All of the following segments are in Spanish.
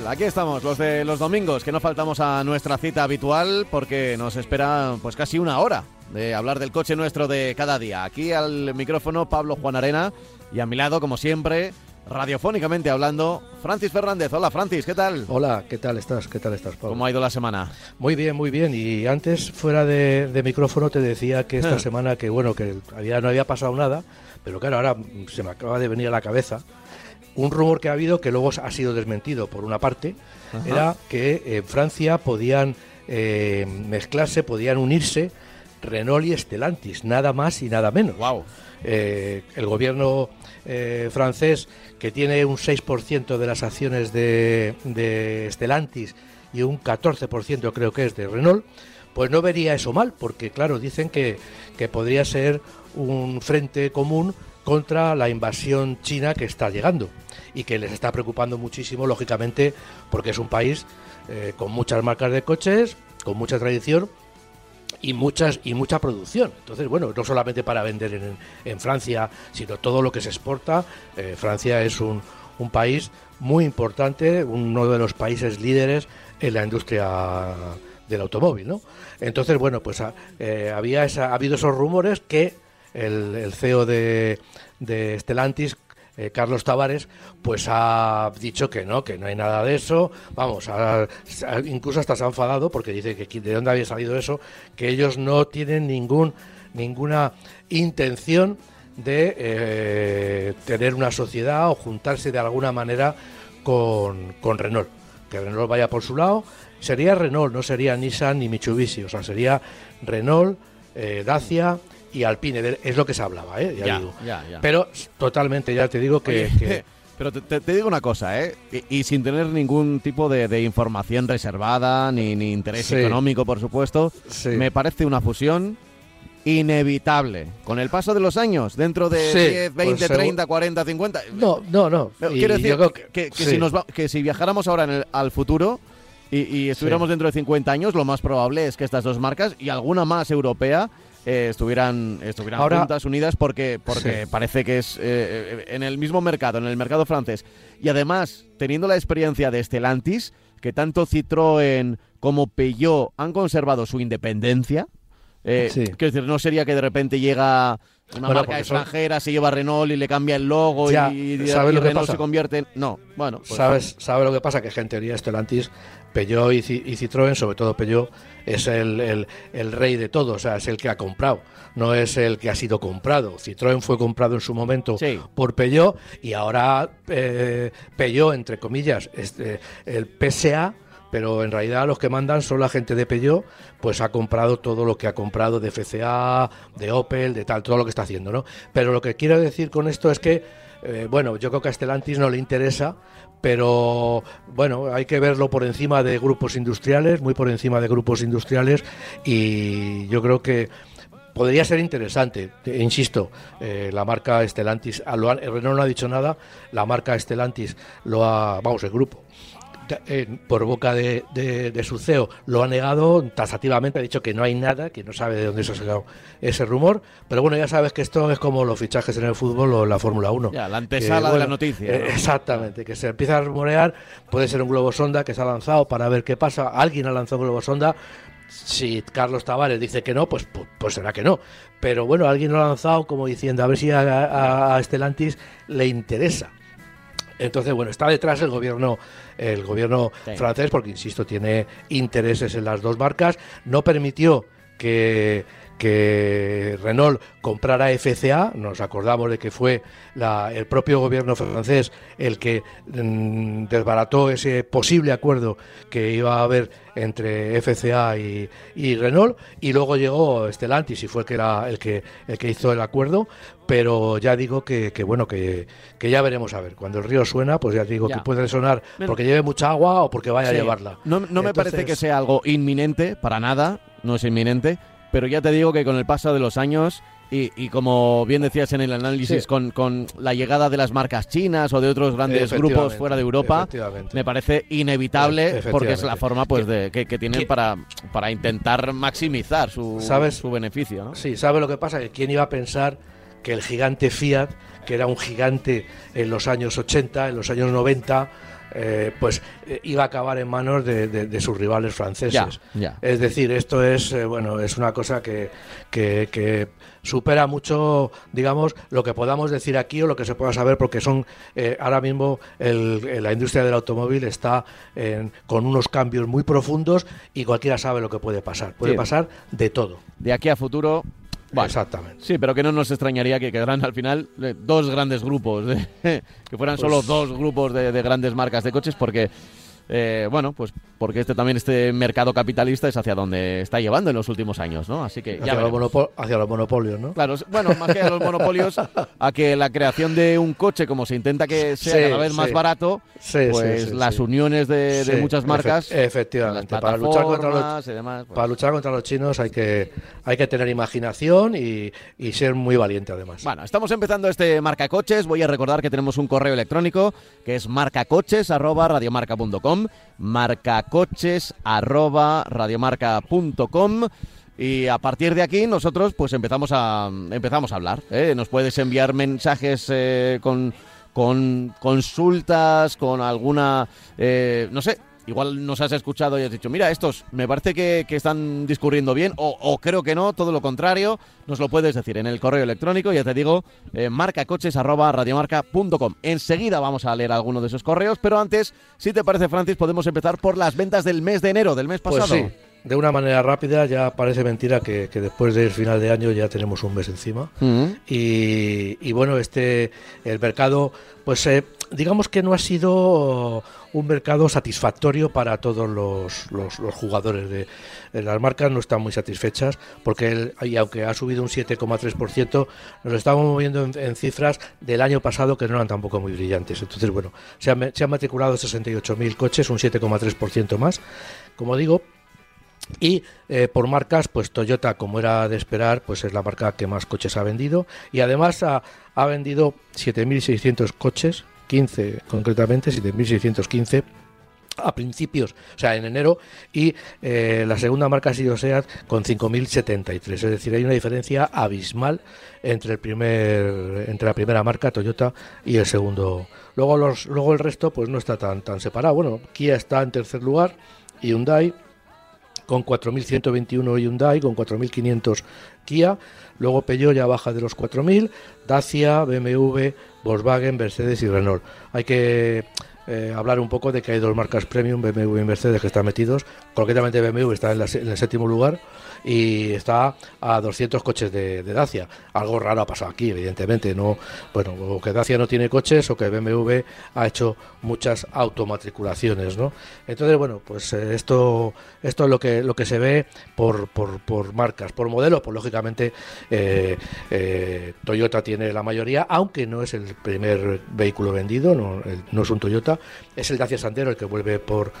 tal? Aquí estamos, los de los domingos, que no faltamos a nuestra cita habitual porque nos espera pues casi una hora de hablar del coche nuestro de cada día. Aquí al micrófono Pablo Juan Arena y a mi lado, como siempre, radiofónicamente hablando, Francis Fernández. Hola Francis, ¿qué tal? Hola, ¿qué tal estás? ¿Qué tal estás, Pablo? ¿Cómo ha ido la semana? Muy bien, muy bien. Y antes, fuera de, de micrófono, te decía que esta semana, que bueno, que había, no había pasado nada, pero claro, ahora se me acaba de venir a la cabeza un rumor que ha habido, que luego ha sido desmentido por una parte, Ajá. era que en Francia podían eh, mezclarse, podían unirse Renault y Stellantis, nada más y nada menos. Wow. Eh, el gobierno eh, francés, que tiene un 6% de las acciones de, de Stellantis y un 14% creo que es de Renault, pues no vería eso mal, porque claro, dicen que, que podría ser un frente común contra la invasión china que está llegando y que les está preocupando muchísimo, lógicamente, porque es un país eh, con muchas marcas de coches, con mucha tradición y muchas y mucha producción. Entonces, bueno, no solamente para vender en, en Francia, sino todo lo que se exporta. Eh, Francia es un, país muy importante, uno de los países líderes en la industria del automóvil, ¿no? Entonces, bueno, pues ha, eh, había esa- ha habido esos rumores que el, CEO de, de Stellantis eh, Carlos Tavares, pues ha dicho que no, que no hay nada de eso. Vamos, ha- ha- incluso hasta se ha enfadado porque dice que de dónde había salido eso, que ellos no tienen ningún ninguna intención de eh, tener una sociedad o juntarse de alguna manera con, con Renault. Que Renault vaya por su lado. Sería Renault, no sería Nissan ni Mitsubishi, o sea, sería Renault, eh, Dacia y Alpine, es lo que se hablaba, ¿eh? Ya Ya, digo. ya. Pero totalmente, ya te digo que, que- Pero te, digo una cosa, ¿eh? Y, y sin tener ningún tipo de, de información reservada, ni, ni interés Sí. económico, por supuesto, Sí. me parece una fusión inevitable. Con el paso de los años, dentro de Sí, 10, pues 20, seguro- 30, 40, 50... no, no, no. Y Quiero decir que, que- que sí. si nos va- que si viajáramos ahora en el- al futuro y, y estuviéramos dentro de 50 años, lo más probable es que estas dos marcas y alguna más europea eh, estuvieran, estuvieran Ahora- juntas, unidas, porque, porque Sí. parece que es eh, eh, en el mismo mercado, en el mercado francés. Y además, teniendo la experiencia de Stellantis, que tanto Citroën como Peugeot han conservado su independencia, eh, Sí. no sería que de repente llega una Bueno, marca son- extranjera, se lleva Renault y le cambia el logo Ya, y, y ¿sabes que Renault pasa? se convierte en... No, bueno, pues- ¿Sabes, ¿Sabe lo que pasa? Que en teoría Stellantis, Peugeot y, Ci- y Citroën, sobre todo Peugeot, es el, el- el rey de todo, o sea, es el que ha comprado, no es el que ha sido comprado. Citroën fue comprado en su momento Sí. por Peugeot y ahora eh, Peugeot, entre comillas, este, el PSA, pero en realidad los que mandan son la gente de Peugeot, pues ha comprado todo lo que ha comprado de FCA, de Opel, de tal, todo lo que está haciendo, ¿no? Pero lo que quiero decir con esto es que, eh, bueno, yo creo que a Stellantis no le interesa, pero bueno, hay que verlo por encima de grupos industriales, muy por encima de grupos industriales, y yo creo que podría ser interesante, te- insisto, eh, la marca han- Renault no ha dicho nada, la marca Stellantis lo ha, vamos, el grupo, eh, por boca de, de- de su CEO, lo ha negado tasativamente, ha dicho que no hay nada, que no sabe de dónde se ha sacado ese rumor, pero bueno, ya sabes que esto es como los fichajes en el fútbol o en la Fórmula 1. Ya, la Que, antesala de la noticia. eh, ¿no? exactamente, que se empieza a rumorear, puede ser un globo sonda que se ha lanzado para ver qué pasa, alguien ha lanzado un globo sonda, si Carlos Tavares dice que no, pues, pues, pues será que no. Pero bueno, alguien lo ha lanzado como diciendo a ver si a, a- a Stellantis le interesa. Entonces, bueno, está detrás el gobierno, el gobierno Sí. francés, porque insisto, tiene intereses en las dos marcas. No permitió que, que Renault comprara FCA, nos acordamos de que fue el propio gobierno francés el que mm, desbarató ese posible acuerdo que iba a haber entre FCA y, Renault. Y luego llegó Stellantis y fue el que, era, el que, el que hizo el acuerdo, pero ya digo que, bueno, que, ya veremos a ver. Cuando el río suena, pues ya digo que puede sonar porque lleve mucha agua o porque vaya a llevarla. No, me parece que sea algo inminente, para nada, no es inminente, pero ya te digo que con el paso de los años y, como bien decías en el análisis, con, con, la llegada de las marcas chinas o de otros grandes grupos fuera de Europa, me parece inevitable porque es la forma pues de, que, tienen para, para intentar maximizar su, su beneficio. ¿no? Sí, ¿sabe lo que pasa? Que quién iba a pensar que el gigante Fiat, que era un gigante en los años 80, en los años 90, eh, pues eh, iba a acabar en manos de, sus rivales franceses. Es decir, esto es eh, bueno es una cosa que, que, supera mucho, digamos, lo que podamos decir aquí o lo que se pueda saber, porque son ahora mismo la industria del automóvil está con unos cambios muy profundos y cualquiera sabe lo que puede pasar. Puede pasar de todo. De aquí a futuro Exactamente. Sí, pero que no nos extrañaría que quedaran al final eh, dos grandes grupos, que fueran solo pues dos grupos de, de, grandes marcas de coches, porque eh, bueno, pues porque este también este mercado capitalista es hacia donde está llevando en los últimos años, ¿no? Así que hacia, los, hacia los monopolios, ¿no? Claro, bueno, más que a los monopolios, a que la creación de un coche, como se intenta que sea cada vez más barato, pues las uniones de, muchas marcas, efectivamente, para luchar contra los, pues para luchar contra los chinos hay que hay que tener imaginación y, y ser muy valiente además. Bueno, estamos empezando este marca coches. Voy a recordar que tenemos un correo electrónico que es marcacoches@radiomarca.com marcacoches arroba radiomarca.com y a partir de aquí nosotros pues empezamos a empezamos a hablar. ¿eh? Nos puedes enviar mensajes eh, con, con consultas, con alguna, eh, no sé, igual nos has escuchado y has dicho, mira, estos me parece que, están discurriendo bien, o, creo que no, todo lo contrario, nos lo puedes decir en el correo electrónico, ya te digo, eh, marcacoches.radiomarca.com. Enseguida vamos a leer alguno de esos correos, pero antes, si te parece, Francis, podemos empezar por las ventas del mes de enero, del mes pues pasado. sí. De una manera rápida, ya parece mentira que, después del final de año ya tenemos un mes encima. Mm. y, bueno, este el mercado, pues eh, digamos que no ha sido un mercado satisfactorio para todos los, los, jugadores. De, las marcas no están muy satisfechas porque, y aunque ha subido un 7,3%, nos estamos moviendo en, cifras del año pasado que no eran tampoco muy brillantes. Entonces, bueno, se, han, se han matriculado 68.000 coches, un 7,3% más. Como digo, y eh, por marcas, pues Toyota, como era de esperar, pues es la marca que más coches ha vendido. Y además ha, ha vendido 7.600 coches 15 concretamente, 7.615 a principios, o sea, en enero, y eh, la segunda marca ha sido SEAT con 5.073. Es decir, hay una diferencia abismal entre el primer, entre la primera marca Toyota y el segundo. Luego los, luego el resto, pues no está tan tan separado. Bueno, Kia está en tercer lugar, Hyundai con 4.121 Hyundai, con 4.500 Kia, luego Peugeot ya baja de los 4.000, Dacia, BMW, Volkswagen, Mercedes y Renault. Hay que eh, hablar un poco de que hay dos marcas premium, BMW y Mercedes, que están metidos. Concretamente BMW está en, en el séptimo lugar y está a 200 coches de, Dacia. Algo raro ha pasado aquí, evidentemente. No, bueno, o que Dacia no tiene coches o que BMW ha hecho muchas automatriculaciones, ¿no? Entonces, bueno, pues eh, esto, esto es lo que, lo que se ve por, por, marcas. Por modelos, pues lógicamente eh, Toyota tiene la mayoría, aunque no es el primer vehículo vendido, no, no es un Toyota, es el Dacia Sandero el que vuelve por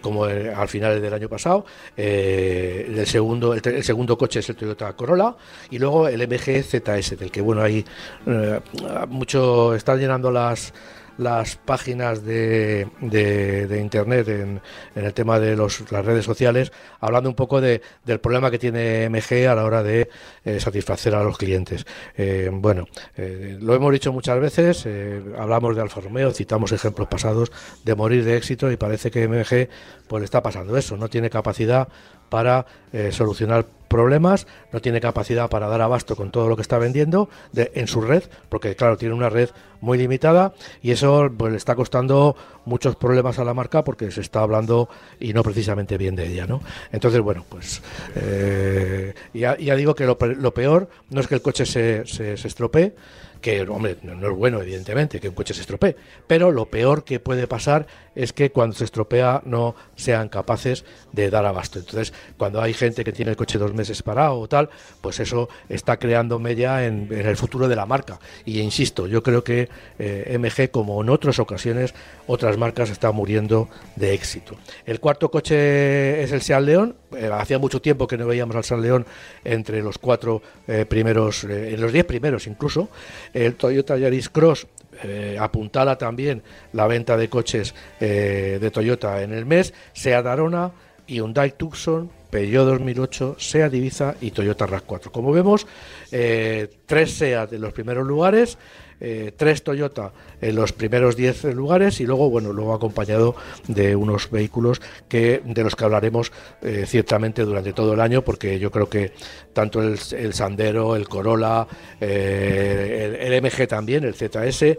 como al final del año pasado. el segundo, el segundo coche es el Toyota Corolla y luego el MG ZS, del que bueno, ahí eh, mucho están llenando las las páginas de, de, internet en, el tema de los, las redes sociales, hablando un poco de, del problema que tiene MG a la hora de eh, satisfacer a los clientes. Eh, bueno, lo hemos dicho muchas veces, hablamos de Alfa Romeo, citamos ejemplos pasados de morir de éxito y parece que MG pues está pasando eso, no tiene capacidad para eh, solucionar problemas, no tiene capacidad para dar abasto con todo lo que está vendiendo en su red, porque claro, tiene una red muy limitada y eso pues, le está costando muchos problemas a la marca porque se está hablando y no precisamente bien de ella, ¿no? Entonces, bueno, pues eh, ya, digo que lo, peor no es que el coche se, se, se estropee, que hombre, no es bueno evidentemente que un coche se estropee, pero lo peor que puede pasar es que cuando se estropea no sean capaces de dar abasto. Entonces, cuando hay gente que tiene el coche dos meses parado o tal, pues eso está creando mella en, el futuro de la marca. Y insisto, yo creo que eh, MG, como en otras ocasiones, otras marcas están muriendo de éxito. El cuarto coche es el Seat León. Eh, hacía mucho tiempo que no veíamos al Seat León entre los cuatro eh, primeros, en los diez primeros incluso. El Toyota Yaris Cross eh, apuntala también la venta de coches eh, de Toyota en el mes, Seat Arona, Hyundai Tucson, Peugeot 2008, Seat Ibiza y Toyota RAV4. Como vemos, eh, tres Seat en los primeros lugares, eh, tres Toyota en los primeros 10 lugares y luego, bueno, luego acompañado de unos vehículos que de los que hablaremos eh, ciertamente durante todo el año, porque yo creo que tanto el, Sandero, el Corolla, eh, el, MG también, el ZS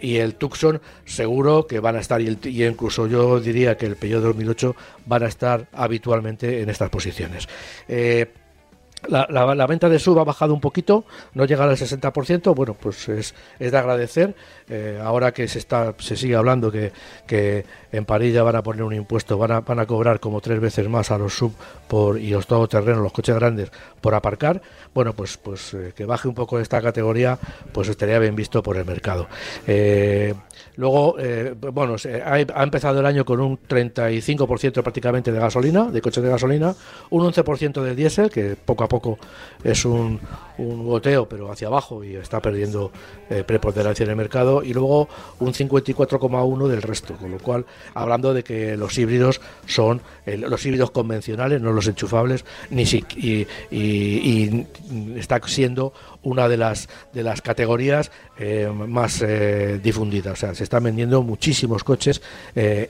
y el Tucson, seguro que van a estar, y, y, incluso yo diría que el Peugeot 2008 van a estar habitualmente en estas posiciones. La, venta de sub ha bajado un poquito, no llega al 60%, bueno, pues es, es de agradecer. Eh, ahora que se está se sigue hablando que, que en París ya van a poner un impuesto, van a, van a cobrar como tres veces más a los sub por, y los todoterrenos, los coches grandes, por aparcar, bueno, pues, pues eh, que baje un poco esta categoría, pues estaría bien visto por el mercado. Eh, luego, bueno, ha, empezado el año con un 35% prácticamente de gasolina, de coches de gasolina, un 11% del diésel, que poco a poco es un, un goteo, pero hacia abajo y está perdiendo preponderancia en el mercado, y luego un 54,1 del resto, con lo cual, hablando de que los híbridos son los híbridos convencionales, no los enchufables, ni si, y, está siendo una de las de las categorías eh, más eh, difundidas. O sea, se están vendiendo muchísimos coches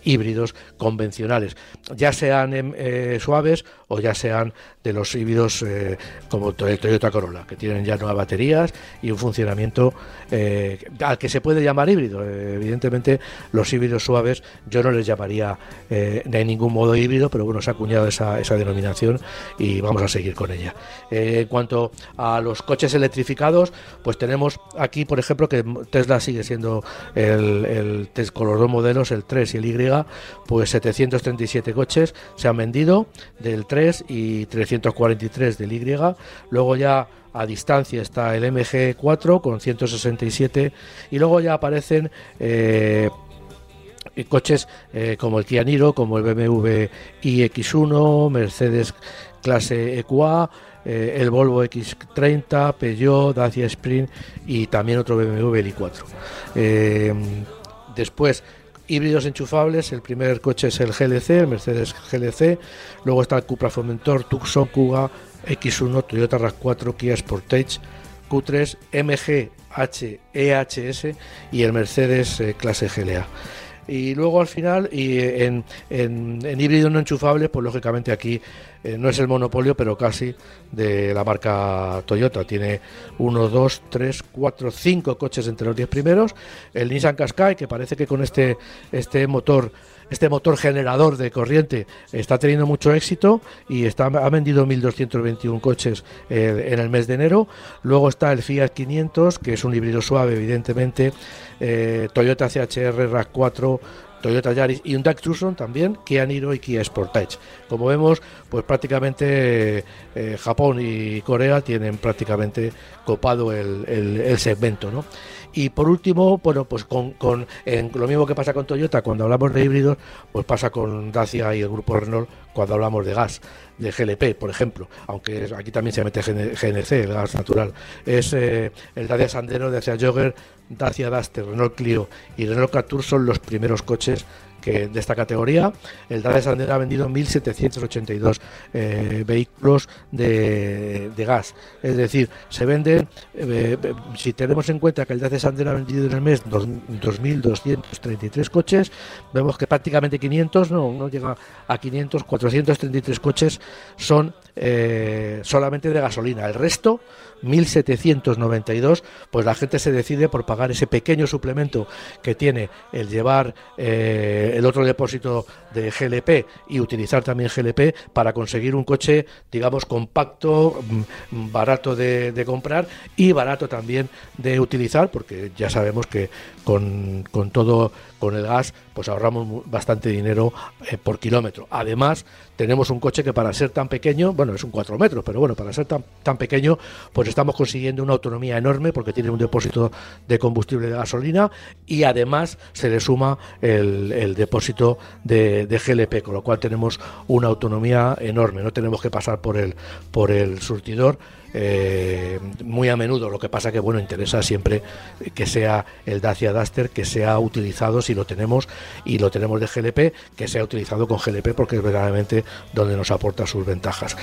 híbridos convencionales, ya sean em, suaves o ya sean los híbridos como el Toyota Corolla, que tienen ya nuevas baterías y un funcionamiento eh, al que se puede llamar híbrido. Eh, evidentemente, los híbridos suaves yo no les llamaría eh, de ningún modo híbrido, pero bueno, se ha acuñado esa, esa denominación y vamos a seguir con ella. en cuanto a los coches electrificados, pues tenemos aquí, por ejemplo, que Tesla sigue siendo el, el con los dos modelos, el 3 y el Y, pues 737 coches se han vendido del 3 y 343 del Y. Luego ya a distancia está el MG4 con 167 y luego ya aparecen eh, coches eh, como el Kia Niro, como el BMW iX1, Mercedes clase EQA, eh, el Volvo X30, Peugeot, Dacia Sprint y también otro BMW i4. después híbridos enchufables, el primer coche es el GLC, el Mercedes GLC, luego está el Cupra Formentor, Tucson, Kuga, X1, Toyota RAV4, Kia Sportage, Q3, MG, H, EHS y el Mercedes eh, clase GLA. Y luego al final, y en, en, híbrido no enchufable, pues lógicamente aquí eh, no es el monopolio, pero casi de la marca Toyota. Tiene uno, dos, tres, cuatro, cinco coches entre los diez primeros. El Nissan Qashqai, que parece que con este, este motor este motor generador de corriente está teniendo mucho éxito y está, ha vendido 1.221 coches eh, en el mes de enero. Luego está el Fiat 500, que es un híbrido suave, evidentemente. Eh, Toyota CHR RAV4, Toyota Yaris y un Tucson también, Kia Niro y Kia Sportage. Como vemos, pues prácticamente eh, Japón y Corea tienen prácticamente copado el, el segmento, ¿no? Y por último, bueno, pues con, con lo mismo que pasa con Toyota cuando hablamos de híbridos, pues pasa con Dacia y el grupo Renault cuando hablamos de gas, de GLP, por ejemplo, aunque aquí también se mete GNC, el gas natural. Es eh, el Dacia Sandero, Dacia Jogger, Dacia Duster, Renault Clio y Renault Captur son los primeros coches que de esta categoría. El Dacia Sandero ha vendido 1.782 eh, vehículos de, gas. Es decir, se venden, eh, si tenemos en cuenta que el Dacia Sandero ha vendido en el mes 2.233 coches, vemos que prácticamente 500, no, no llega a 500, 433 coches son eh, solamente de gasolina. El resto 1.792, pues la gente se decide por pagar ese pequeño suplemento que tiene el llevar eh, el otro depósito de GLP y utilizar también GLP para conseguir un coche, digamos, compacto, mm, barato de, comprar y barato también de utilizar, porque ya sabemos que con, con todo, con el gas, pues ahorramos bastante dinero eh, por kilómetro. Además, tenemos un coche que para ser tan pequeño, bueno, es un 4 metros, pero bueno, para ser tan, tan pequeño, pues estamos consiguiendo una autonomía enorme porque tiene un depósito de combustible de gasolina y además se le suma el, depósito de, GLP, con lo cual tenemos una autonomía enorme, no tenemos que pasar por el, por el surtidor eh, muy a menudo. Lo que pasa que bueno interesa siempre que sea el Dacia Duster que sea utilizado si lo tenemos y lo tenemos de GLP, que sea utilizado con GLP porque es verdaderamente donde nos aporta sus ventajas.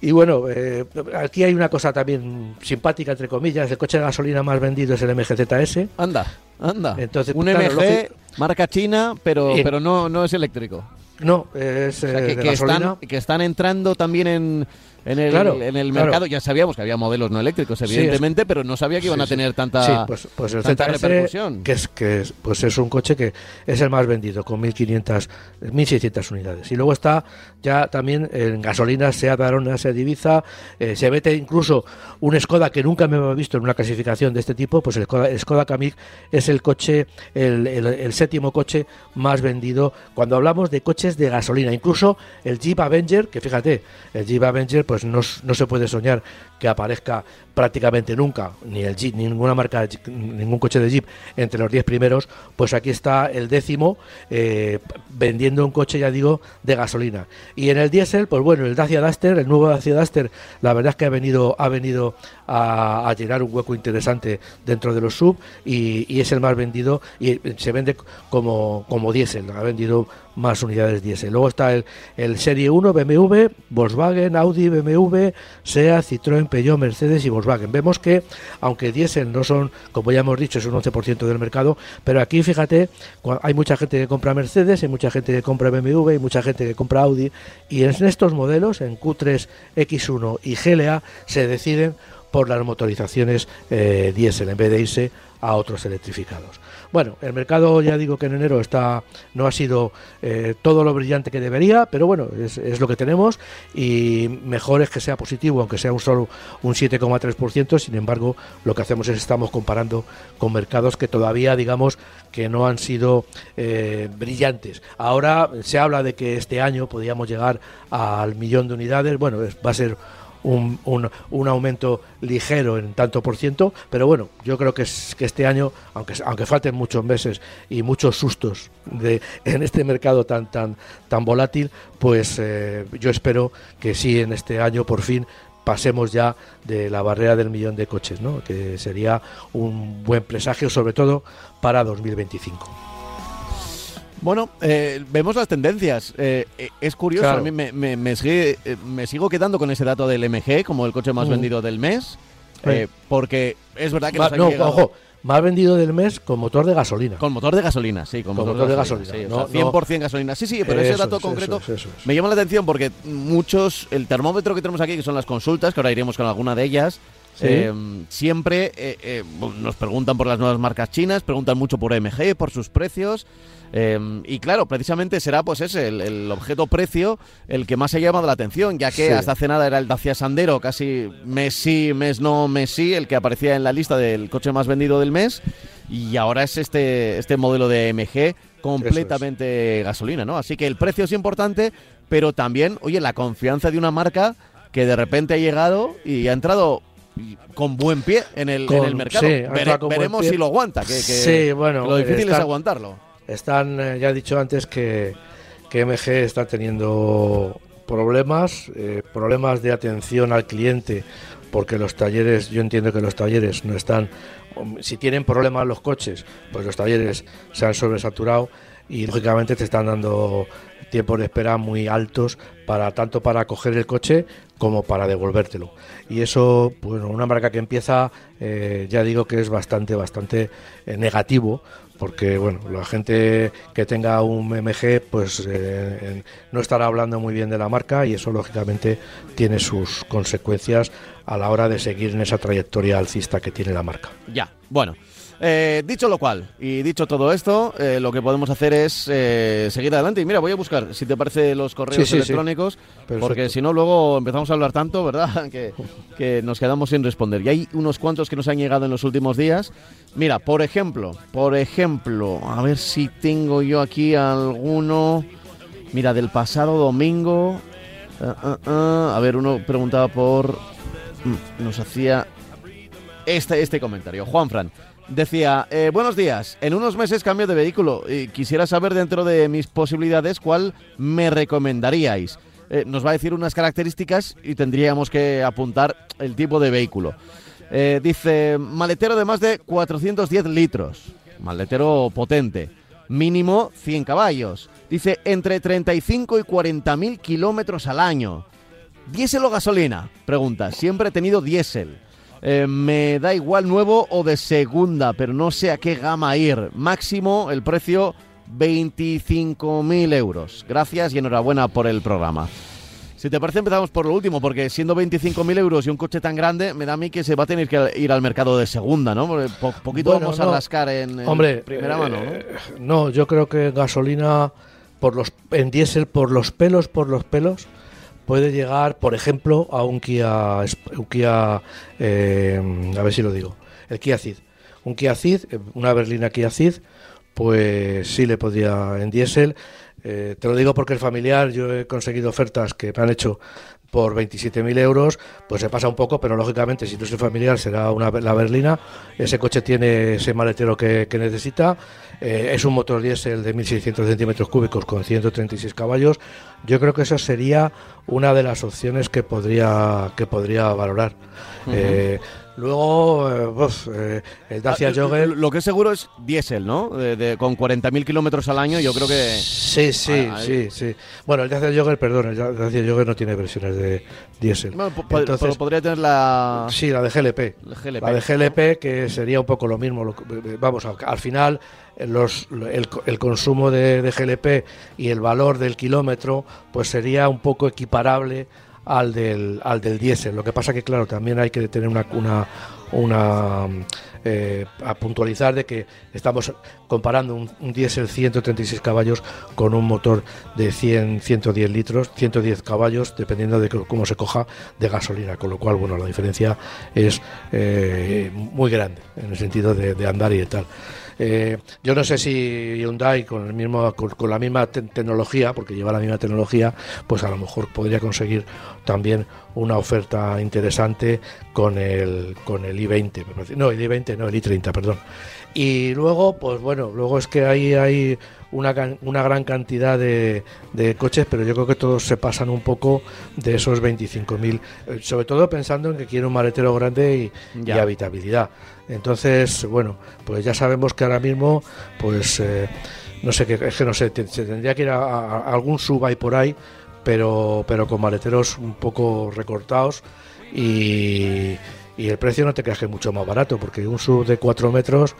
Y bueno, eh, aquí hay una cosa también simpática, entre comillas. El coche de gasolina más vendido es el MGZS. Anda, anda. Entonces, un MG, marca china, pero, pero no, no es eléctrico. No, es eh, gasolina. que están entrando también en en el, en el mercado. Ya sabíamos que había modelos no eléctricos, evidentemente, pero no sabía que iban a tener tanta, pues, pues el repercusión. Que es, que es, pues es un coche que es el más vendido, con 1.500, 1.600 unidades. Y luego está ya también en gasolina, sea Arona, sea Ibiza, eh, se mete incluso un Skoda que nunca me había visto en una clasificación de este tipo, pues el Skoda, Skoda Kamiq es el coche, el, el, séptimo coche más vendido cuando hablamos de coches de gasolina. Incluso el Jeep Avenger, que fíjate, el Jeep Avenger, pues no, no se puede soñar que aparezca prácticamente nunca ni el Jeep, ni ninguna marca, ningún coche de Jeep entre los 10 primeros, pues aquí está el décimo eh, vendiendo un coche, ya digo, de gasolina. Y en el diésel, pues bueno, el Dacia Duster, el nuevo Dacia Duster, la verdad es que ha venido, ha venido a, llenar un hueco interesante dentro de los sub y, es el más vendido y se vende como, como diésel, ha vendido más unidades diésel. Luego está el, el Serie 1, BMW, Volkswagen, Audi, BMW, SEAT, Citroën, Peugeot, Mercedes y Volkswagen. Vemos que, aunque diésel no son, como ya hemos dicho, es un 11% del mercado, pero aquí fíjate, hay mucha gente que compra Mercedes, hay mucha gente que compra BMW, hay mucha gente que compra Audi, y en estos modelos, en Q3, X1 y GLA, se deciden por las motorizaciones eh, diésel en vez de irse a otros electrificados. Bueno, el mercado ya digo que en enero está no ha sido eh, todo lo brillante que debería, pero bueno, es, lo que tenemos y mejor es que sea positivo, aunque sea un solo un 7,3%, sin embargo, lo que hacemos es estamos comparando con mercados que todavía digamos que no han sido eh, brillantes. Ahora se habla de que este año podríamos llegar al millón de unidades, bueno, va a ser un, un, aumento ligero en tanto por ciento, pero bueno, yo creo que, es, que este año, aunque, aunque falten muchos meses y muchos sustos de, en este mercado tan, tan, tan volátil, pues eh, yo espero que sí en este año por fin pasemos ya de la barrera del millón de coches, ¿no? que sería un buen presagio, sobre todo para 2025. Bueno, eh, vemos las tendencias. Eh, eh, es curioso, a mí me, me, sigo quedando con ese dato del MG como el coche más vendido del mes, porque es verdad que nos no, ojo, más vendido del mes con motor de gasolina. Con motor de gasolina, sí, con, motor, de gasolina. Sí, 100% gasolina. Sí, sí, pero ese dato concreto me llama la atención porque muchos, el termómetro que tenemos aquí, que son las consultas, que ahora iremos con alguna de ellas, siempre nos preguntan por las nuevas marcas chinas, preguntan mucho por MG, por sus precios. Y claro, precisamente será pues ese, el, objeto precio, el que más ha llamado la atención, ya que hasta hace nada era el Dacia Sandero, casi mes sí, mes no, mes sí, el que aparecía en la lista del coche más vendido del mes. Y ahora es este, este modelo de MG completamente gasolina, ¿no? Así que el precio es importante, pero también, oye, la confianza de una marca que de repente ha llegado y ha entrado con buen pie en el, mercado. veremos si lo aguanta, que, bueno, lo difícil es aguantarlo. Están, eh, ya he dicho antes que, que MG está teniendo problemas, eh, problemas de atención al cliente, porque los talleres, yo entiendo que los talleres no están, si tienen problemas los coches, pues los talleres se han sobresaturado y lógicamente te están dando tiempos de espera muy altos para tanto para coger el coche como para devolvértelo. Y eso, bueno, una marca que empieza, eh, ya digo que es bastante, bastante eh, negativo, porque bueno, la gente que tenga un MG, pues eh, no estará hablando muy bien de la marca y eso lógicamente tiene sus consecuencias a la hora de seguir en esa trayectoria alcista que tiene la marca. Ya, bueno. Eh, dicho lo cual, y dicho todo esto, eh, lo que podemos hacer es eh, seguir adelante. Y mira, voy a buscar, si te parece, los correos electrónicos, porque si no, luego empezamos a hablar tanto, ¿verdad? Que, que, nos quedamos sin responder. Y hay unos cuantos que nos han llegado en los últimos días. Mira, por ejemplo, por ejemplo, a ver si tengo yo aquí alguno. Mira, del pasado domingo. a ver, uno preguntaba por. Mm, nos hacía este, este comentario. Juan Fran. Decía, eh, buenos días, en unos meses cambio de vehículo y quisiera saber dentro de mis posibilidades cuál me recomendaríais. Eh, nos va a decir unas características y tendríamos que apuntar el tipo de vehículo. Eh, dice, maletero de más de 410 litros, maletero potente, mínimo 100 caballos. Dice, entre 35 y 40 mil kilómetros al año. ¿Diésel o gasolina? Pregunta, siempre he tenido diésel. Eh, me da igual nuevo o de segunda, pero no sé a qué gama ir. Máximo el precio 25.000 euros. Gracias y enhorabuena por el programa. Si te parece, empezamos por lo último, porque siendo 25.000 euros y un coche tan grande, me da a mí que se va a tener que ir al mercado de segunda, ¿no? Porque poquito vamos a rascar en, primera mano, ¿no? Eh, no, yo creo que gasolina por los en diésel por los pelos, por los pelos, puede llegar, por ejemplo, a un Kia, un Kia eh, a ver si lo digo, el Kia Ceed. Un Kia Ceed, eh, una berlina Kia Ceed, pues sí le podría en diésel. Eh, te lo digo porque el familiar, yo he conseguido ofertas que me han hecho por 27.000 euros, pues se pasa un poco, pero lógicamente si no es el familiar será una, la berlina. Ese coche tiene ese maletero que, necesita. es un motor diésel de 1.600 centímetros cúbicos con 136 caballos. Yo creo que esa sería una de las opciones que podría, que podría valorar. eh, luego, eh, pues, eh, el Dacia ah, Jogger... Lo que es seguro es diésel, ¿no? De, de, con 40.000 kilómetros al año, yo creo que... Sí, sí, ah, sí, sí. Bueno, el Dacia Jogger, perdón, el Dacia Jogger no tiene versiones de diésel. Bueno, Entonces, podría tener la... Sí, la de GLP. La de GLP, que sería un poco lo mismo. Vamos, al final los, el, consumo de, GLP y el valor del kilómetro pues sería un poco equiparable al del, al del diésel. Lo que pasa que, claro, también hay que tener una, una, una eh, a puntualizar de que estamos comparando un, un diésel 136 caballos con un motor de 100, 110 litros, 110 caballos, dependiendo de cómo se coja de gasolina, con lo cual, bueno, la diferencia es eh, muy grande en el sentido de, de andar y de tal. Eh, yo no sé si Hyundai con el mismo con, la misma tecnología, porque lleva la misma tecnología, pues a lo mejor podría conseguir también una oferta interesante con el con el i20, no el i20, no el i30, perdón. Y luego, pues bueno, luego es que ahí hay una, una gran cantidad de, de, coches, pero yo creo que todos se pasan un poco de esos 25.000, eh, sobre todo pensando en que quiere un maletero grande y, y habitabilidad. Entonces, bueno, pues ya sabemos que ahora mismo, pues eh, no sé, que, es que no sé, se tendría que ir a, algún sub ahí por ahí, pero, pero con maleteros un poco recortados y, y el precio no te creas que mucho más barato, porque un sub de 4 metros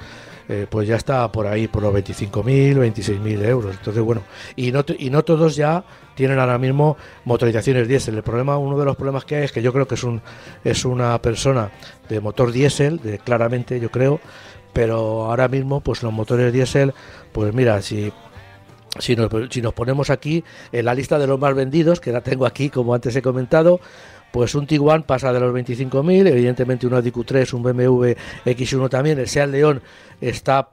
eh, pues ya está por ahí, por los 25.000, 26.000 euros. Entonces, bueno, y no, y no todos ya tienen ahora mismo motorizaciones diésel. El problema, uno de los problemas que hay es que yo creo que es, un, es una persona de motor diésel, claramente yo creo, pero ahora mismo pues los motores diésel, pues mira, si si nos, si nos ponemos aquí en la lista de los más vendidos, que la tengo aquí como antes he comentado, pues un Tiguan pasa de los 25.000, evidentemente un Audi Q3, un BMW X1 también, el Seat León está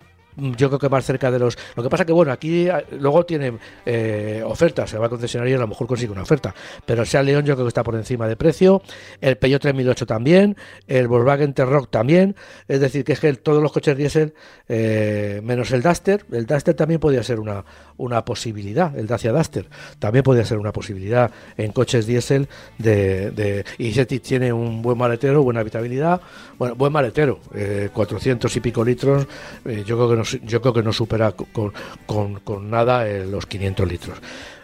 yo creo que más cerca de los. Lo que pasa que, bueno, aquí eh, luego tiene eh, ofertas, se va a concesionario y a lo mejor consigue una oferta. Pero el Seat León yo creo que está por encima de precio, el Peugeot 3008 también, el Volkswagen T-Rock también. Es decir, que es que todos los coches diésel, eh, menos el Duster, el Duster también podría ser una, una posibilidad, el Dacia Duster también podría ser una posibilidad en coches diésel de, de, y tiene un buen maletero, buena habitabilidad, bueno, buen maletero, 400 y pico litros, yo creo que no yo creo que no supera con, con, nada eh, los 500 litros.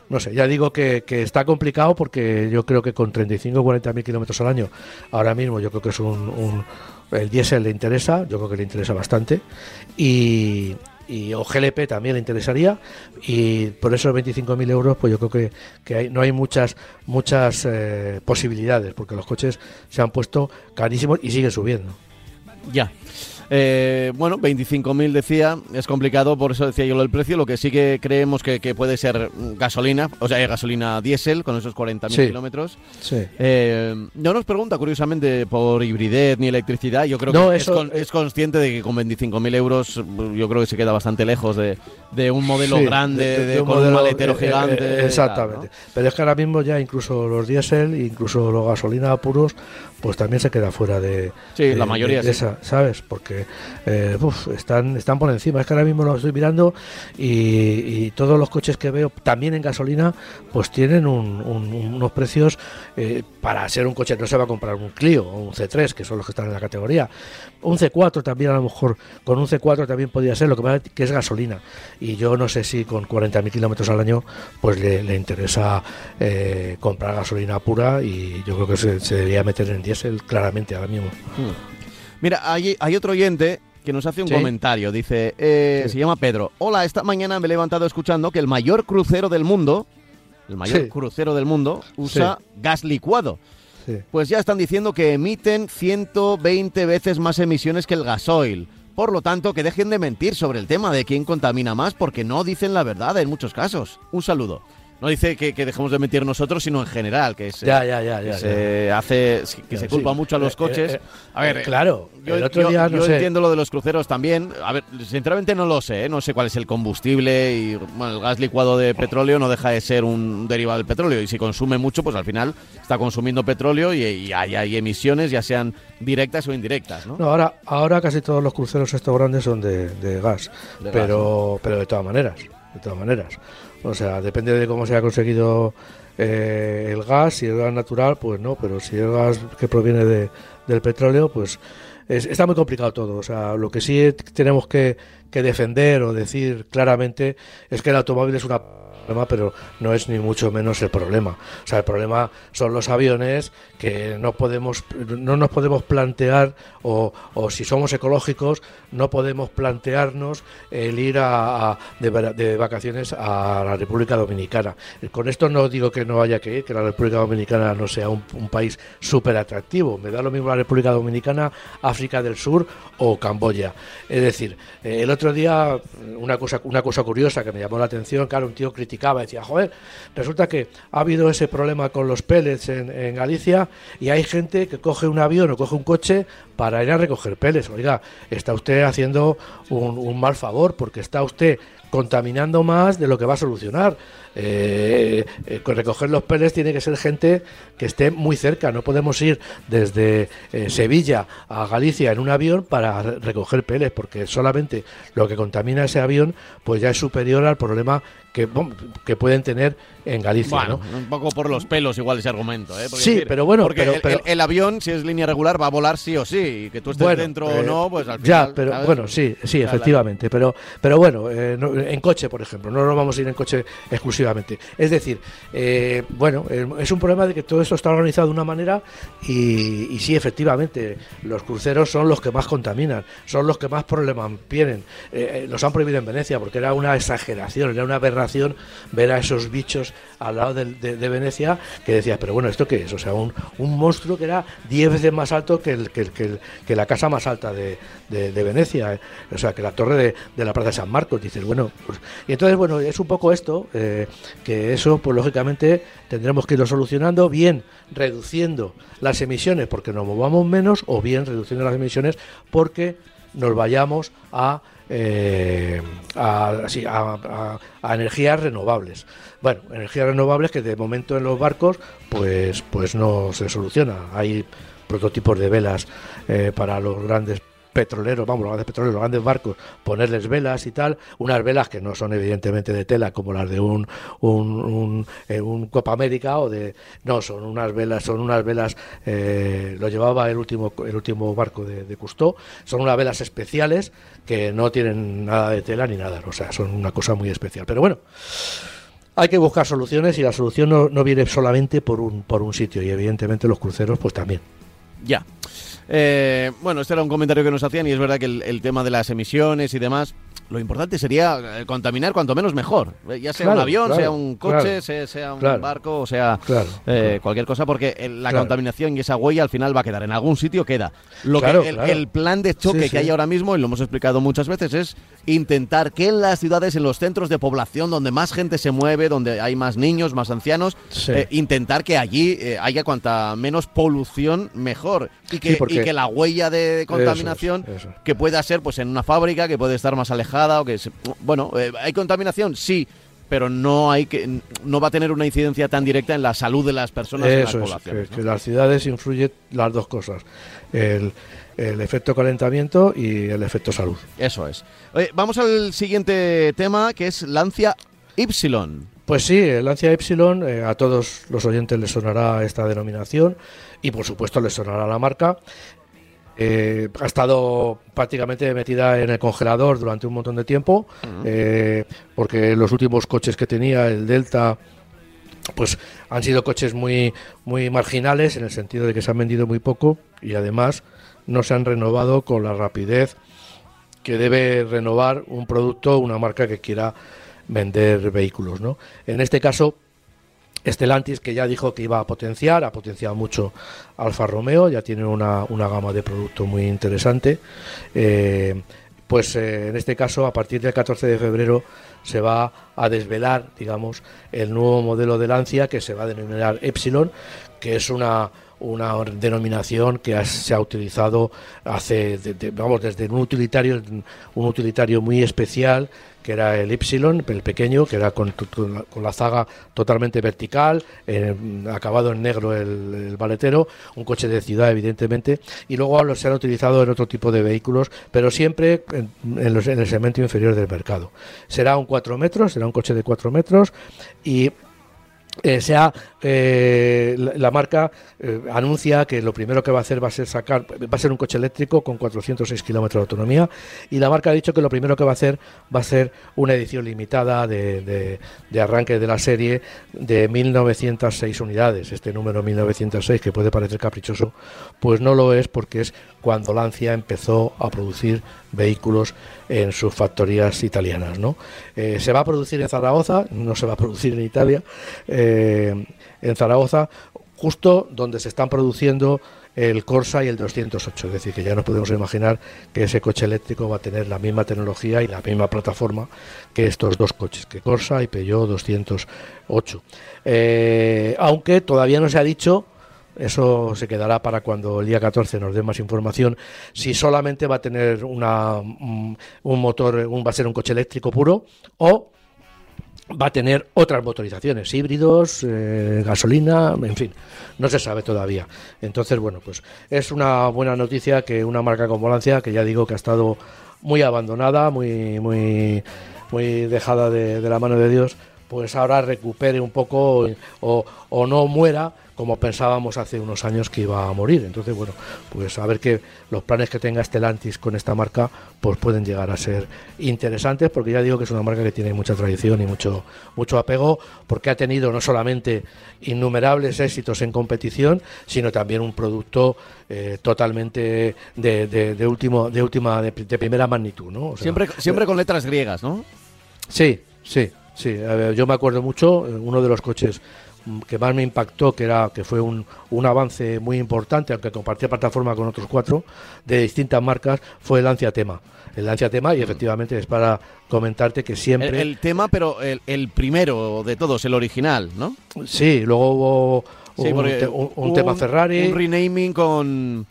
No sé, ya digo que, que, está complicado porque yo creo que con 35 o 40 mil kilómetros al año, ahora mismo yo creo que es un, un el diésel le interesa, yo creo que le interesa bastante. Y, y o GLP también le interesaría y por esos 25.000 euros pues yo creo que, que hay, no hay muchas muchas eh, posibilidades porque los coches se han puesto carísimos y siguen subiendo ya eh, bueno, 25.000 decía, es complicado, por eso decía yo lo del precio. Lo que sí que creemos que, que puede ser gasolina, o sea, gasolina diésel con esos 40.000 Sí. kilómetros. sí Eh, no nos pregunta, curiosamente, por hibridez ni electricidad. Yo creo No, que eso- es, con- es consciente de que con 25.000 euros, yo creo que se queda bastante lejos de, de un modelo Sí, grande, de- un con modelo, un maletero eh, eh, gigante. eh, tal, exactamente. ¿no? Pero es que ahora mismo ya incluso los diésel, incluso los gasolina puros, pues también se queda fuera de, Sí, de- la mayoría de- sí. esa, ¿sabes? Porque eh, uf, están, están por encima. Es que ahora mismo lo estoy mirando y, y todos los coches que veo, también en gasolina, pues tienen un- un- unos precios eh, para ser un coche. No se va a comprar un Clio o un C3, que son los que están en la categoría. Un C4 también, a lo mejor, con un C4 también podría ser, lo que pasa es que es gasolina. Y yo no sé si con 40.000 kilómetros al año, pues le, le interesa eh, comprar gasolina pura y yo creo que se, se debería meter en diésel claramente ahora mismo. Mira, hay, hay otro oyente que nos hace un Sí. comentario. Dice, eh, Sí. se llama Pedro. Hola, esta mañana me he levantado escuchando que el mayor crucero del mundo, el mayor Sí. crucero del mundo, usa gas licuado. Pues ya están diciendo que emiten 120 veces más emisiones que el gasoil. Por lo tanto, que dejen de mentir sobre el tema de quién contamina más, porque no dicen la verdad en muchos casos. Un saludo. No dice que, que dejemos de mentir nosotros, sino en general, que se, Ya, ya, ya, que se hace, que se sí. culpa mucho a los Eh, coches. eh, a ver, eh, claro, yo, el otro yo- día, no yo sé. entiendo lo de los cruceros también. A ver, sinceramente no lo sé, ¿eh? no sé cuál es el combustible y bueno, el gas licuado de petróleo no deja de ser un derivado del petróleo y si consume mucho, pues al final está consumiendo petróleo y, y hay, hay emisiones, ya sean directas o indirectas, ¿no? No, ahora, ahora casi todos los cruceros estos grandes son de, de gas, De gas, pero, pero de todas maneras, de todas maneras. O sea, depende de cómo se ha conseguido eh, el gas, si es gas natural, pues no, pero si es gas que proviene de, del petróleo, pues es- está muy complicado todo. O sea, lo que sí tenemos que, que defender o decir claramente es que el automóvil es una problema, pero no es ni mucho menos el problema. O sea, el problema son los aviones que no podemos, no nos podemos plantear, o, o si somos ecológicos, no podemos plantearnos el ir a, de, va- de vacaciones a la República Dominicana. Con esto no digo que no haya que ir, que la República Dominicana no sea un, país súper atractivo. Me da lo mismo la República Dominicana, África del Sur o Camboya. Es decir, eh, el otro día una cosa, una cosa curiosa que me llamó la atención, claro, un tío criticaba, decía, joder, resulta que ha habido ese problema con los pellets en, Galicia y hay gente que coge un avión o coge un coche para ir a recoger pellets. Oiga, está usted haciendo un mal favor porque está usted contaminando más de lo que va a solucionar. Eh, eh, con recoger los pellets tiene que ser gente que esté muy cerca. No podemos ir desde eh, Sevilla a Galicia en un avión para re- recoger pellets, porque solamente lo que contamina ese avión pues ya es superior al problema que, que pueden tener en Galicia. Bueno, ¿no? un poco por los pelos igual ese argumento, ¿eh? Porque Sí, pero bueno, porque pero- el, pero- el- el avión, si es línea regular, va a volar sí o sí. Y que tú estés Bueno, dentro eh, o no, pues al final... Ya, pero ¿sabes? bueno, sí, sí, Claro, efectivamente. Pero, pero bueno, eh, no- en coche, por ejemplo, no nos vamos a ir en coche exclusivamente. Es decir, eh, bueno, es un problema de que todo esto está organizado de una manera y, sí, efectivamente, los cruceros son los que más contaminan, son los que más problemas tienen. Eh, eh, los han prohibido en Venecia porque era una exageración, era una aberración ver a esos bichos al lado de, Venecia que decías, pero bueno, ¿esto qué es? O sea, un, monstruo que era 10 veces más alto que, que la casa más alta de, de- Venecia, eh. o sea, que la torre de, de la Plaza de San Marcos. Dices, bueno, pues- y entonces, bueno, es un poco esto, eh, que eso, pues lógicamente, tendremos que irlo solucionando, bien reduciendo las emisiones porque nos movamos menos, o bien reduciendo las emisiones porque nos vayamos a, eh, a, sí, a- a- a energías renovables. Bueno, energías renovables que de momento en los barcos pues, pues no se soluciona. Hay prototipos de velas eh, para los grandes petroleros, vamos, los grandes petroleros, los grandes barcos, ponerles velas y tal, unas velas que no son evidentemente de tela como las de un un, un, eh, Copa América o de no, son unas velas, son unas velas, eh, lo llevaba el último el último barco de, de son unas velas especiales que no tienen nada de tela ni nada, o sea, son una cosa muy especial. Pero bueno, hay que buscar soluciones y la solución no, no viene solamente por un, por un sitio y evidentemente los cruceros pues también. Ya. Eh, bueno, este era un comentario que nos hacían y es verdad que el, el tema de las emisiones y demás, lo importante sería eh, contaminar cuanto menos mejor. Eh, Ya sea Claro, un avión, claro, sea un coche, claro, sea, un barco, o sea eh, cualquier cosa, porque la contaminación y esa huella al final va a quedar. En algún sitio queda. Lo que el, plan de choque Sí, que sí. hay ahora mismo, y lo hemos explicado muchas veces, es intentar que en las ciudades, en los centros de población, donde más gente se mueve, donde hay más niños, más ancianos, Sí. eh, intentar que allí eh, haya cuanta menos polución, mejor. Y que, y la huella de contaminación Eso es, eso es. que pueda ser pues en una fábrica que puede estar más alejada o que se- bueno eh, hay contaminación sí pero no hay que no va a tener una incidencia tan directa en la salud de las personas en las Eso es, poblaciones que, ¿no? que las ciudades influyen las dos cosas, el, el efecto calentamiento y el efecto salud. eso es Oye, vamos al siguiente tema que es Lancia Y Pues sí, el Lancia Epsilon, eh, a todos los oyentes les sonará esta denominación y por supuesto les sonará la marca. Eh, ha estado prácticamente metida en el congelador durante un montón de tiempo, eh, porque los últimos coches que tenía, el Delta, pues han sido coches muy, muy marginales en el sentido de que se han vendido muy poco y además no se han renovado con la rapidez que debe renovar un producto, una marca que quiera vender vehículos. ¿no? En este caso, Stellantis, que ya dijo que iba a potenciar, ha potenciado mucho Alfa Romeo, ya tiene una, una gama de producto muy interesante. Eh, pues eh, en este caso, a partir del 14 de febrero, se va a desvelar, digamos, el nuevo modelo de Lancia que se va a denominar Epsilon, que es una una denominación que se ha utilizado hace de- vamos desde un utilitario un utilitario muy especial que era el Epsilon, el pequeño, que era con, con la- zaga totalmente vertical, acabado en negro el, maletero, un coche de ciudad evidentemente, y luego se han utilizado en otro tipo de vehículos, pero siempre en el segmento inferior del mercado. Será un 4 metros, será un coche de 4 metros y eh, sea eh, la, marca eh, anuncia que lo primero que va a hacer va a ser sacar va a ser un coche eléctrico con 406 kilómetros de autonomía y la marca ha dicho que lo primero que va a hacer va a ser una edición limitada de, de- de arranque de la serie de 1906 unidades. Este número 1906 que puede parecer caprichoso pues no lo es porque es cuando Lancia empezó a producir vehículos en sus factorías italianas. ¿no? Eh, se va a producir en Zaragoza, no se va a producir en Italia, eh, en Zaragoza, justo donde se están produciendo el Corsa y el 208. Es decir, que ya nos podemos imaginar que ese coche eléctrico va a tener la misma tecnología y la misma plataforma que estos dos coches, que Corsa y Peugeot 208. Eh, aunque todavía no se ha dicho eso se quedará para cuando el día 14 nos dé más información. Si solamente va a tener una, un, un motor, un, va a ser un coche eléctrico puro o va a tener otras motorizaciones, híbridos, eh, gasolina, en fin, no se sabe todavía. Entonces, bueno, pues es una buena noticia que una marca como Lancia, que ya digo que ha estado muy abandonada, muy, muy, muy dejada de, de la mano de Dios, pues ahora recupere un poco o, o no muera como pensábamos hace unos años que iba a morir. Entonces, bueno, pues a ver que los planes que tenga Stellantis con esta marca pues pueden llegar a ser interesantes, porque ya digo que es una marca que tiene mucha tradición y mucho, mucho apego, porque ha tenido no solamente innumerables éxitos en competición, sino también un producto eh, totalmente de, de, de último, de última, de, de primera magnitud, ¿no? O sea, siempre siempre con letras griegas no Sí, sí, sí. Yo me acuerdo mucho, eh, uno de los coches que más me impactó, que era que fue un, un avance muy importante, aunque compartía plataforma con otros cuatro de distintas marcas, fue el Lancia Tema. El Lancia Tema, y efectivamente es para comentarte que siempre... el tema pero el, el primero de todos el original no Sí, luego hubo Sí, un, porque te- un- un hubo tema Ferrari. un renaming con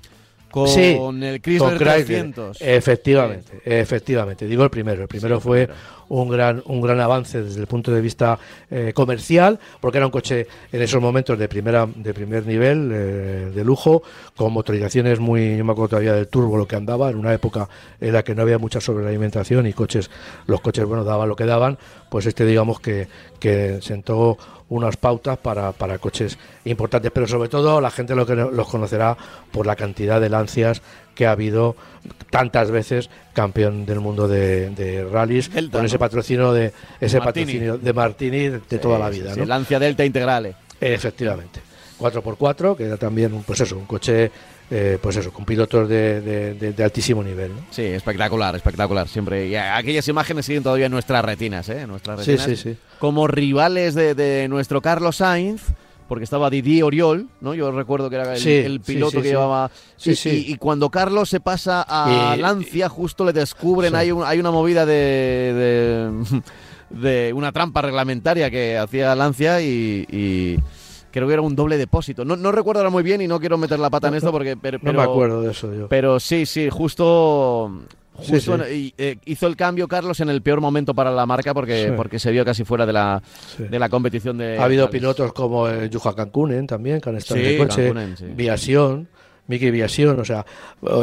con el Chrysler, 300. Efectivamente, efectivamente. Digo el primero. El primero fue un gran, un gran avance desde el punto de vista eh, comercial, porque era un coche en esos momentos de primera, de primer nivel, eh, de lujo, con motorizaciones muy, yo me acuerdo todavía del turbo lo que andaba, en una época en la que no había mucha sobrealimentación y coches, los coches bueno daban lo que daban, pues este digamos que, que sentó unas pautas para, para coches importantes, pero sobre todo la gente lo que los conocerá por la cantidad de lancias que ha habido tantas veces campeón del mundo de, de rallies con ese patrocinio de ese Martini. patrocinio de Martini de toda la vida, Sí, ¿no? Lancia Delta Integrale. Efectivamente. 4x4, que era también un, pues eso, un coche eh, pues eso, con pilotos de, de- de- de altísimo nivel. ¿no? Sí, espectacular, espectacular. Siempre. Y aquellas imágenes siguen todavía en nuestras retinas, ¿eh? Nuestras Sí, retinas. sí, sí. Como rivales de, nuestro Carlos Sainz. Porque estaba Didier Oriol, ¿no? Yo recuerdo que era el, Sí, el sí, piloto sí, que sí. llevaba. Sí, sí. y- y cuando Carlos se pasa a Y- Lancia, justo le descubren, Sí. hay, un- hay una movida de, de, de una trampa reglamentaria que hacía Lancia y, y creo que era un doble depósito. No, no recuerdo ahora muy bien y no quiero meter la pata en esto porque. Pero, No me acuerdo de eso yo. pero sí, sí, justo, sí. eh, hizo el cambio Carlos en el peor momento para la marca porque, Sí. porque se vio casi fuera de la, de la competición de. Ha habido pilotos como eh, Juha Cancunen también, que han estado en el coche, Cancunen. Viación, Mickey Viación, o sea,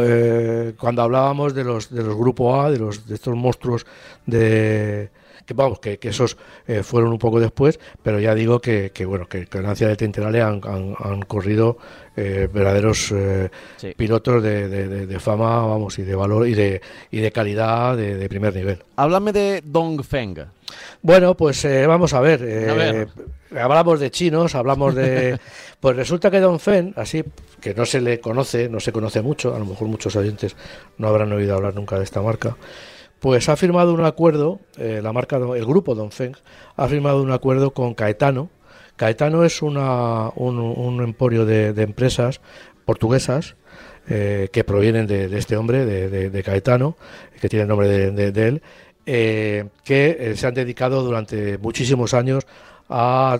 eh, cuando hablábamos de los de los Grupo A, de los de estos monstruos de que vamos, que, que esos eh, fueron un poco después, pero ya digo que, que bueno, que con Lancia de Tenterale han, han, han corrido eh, verdaderos eh, Sí. pilotos de, de- de- de fama, vamos, y de valor y de y de calidad de, primer nivel. Háblame de Dongfeng. Bueno, pues eh, vamos a ver. A ver. Hablamos de chinos, hablamos de... Pues resulta que Don Fen, así que no se le conoce, no se conoce mucho, a lo mejor muchos oyentes no habrán oído hablar nunca de esta marca, pues ha firmado un acuerdo, eh, la marca, el grupo Don Feng ha firmado un acuerdo con Caetano. Caetano es una, un, un emporio de, empresas portuguesas eh, que provienen de, este hombre, de, Caetano, que tiene el nombre de, él, eh, que se han dedicado durante muchísimos años a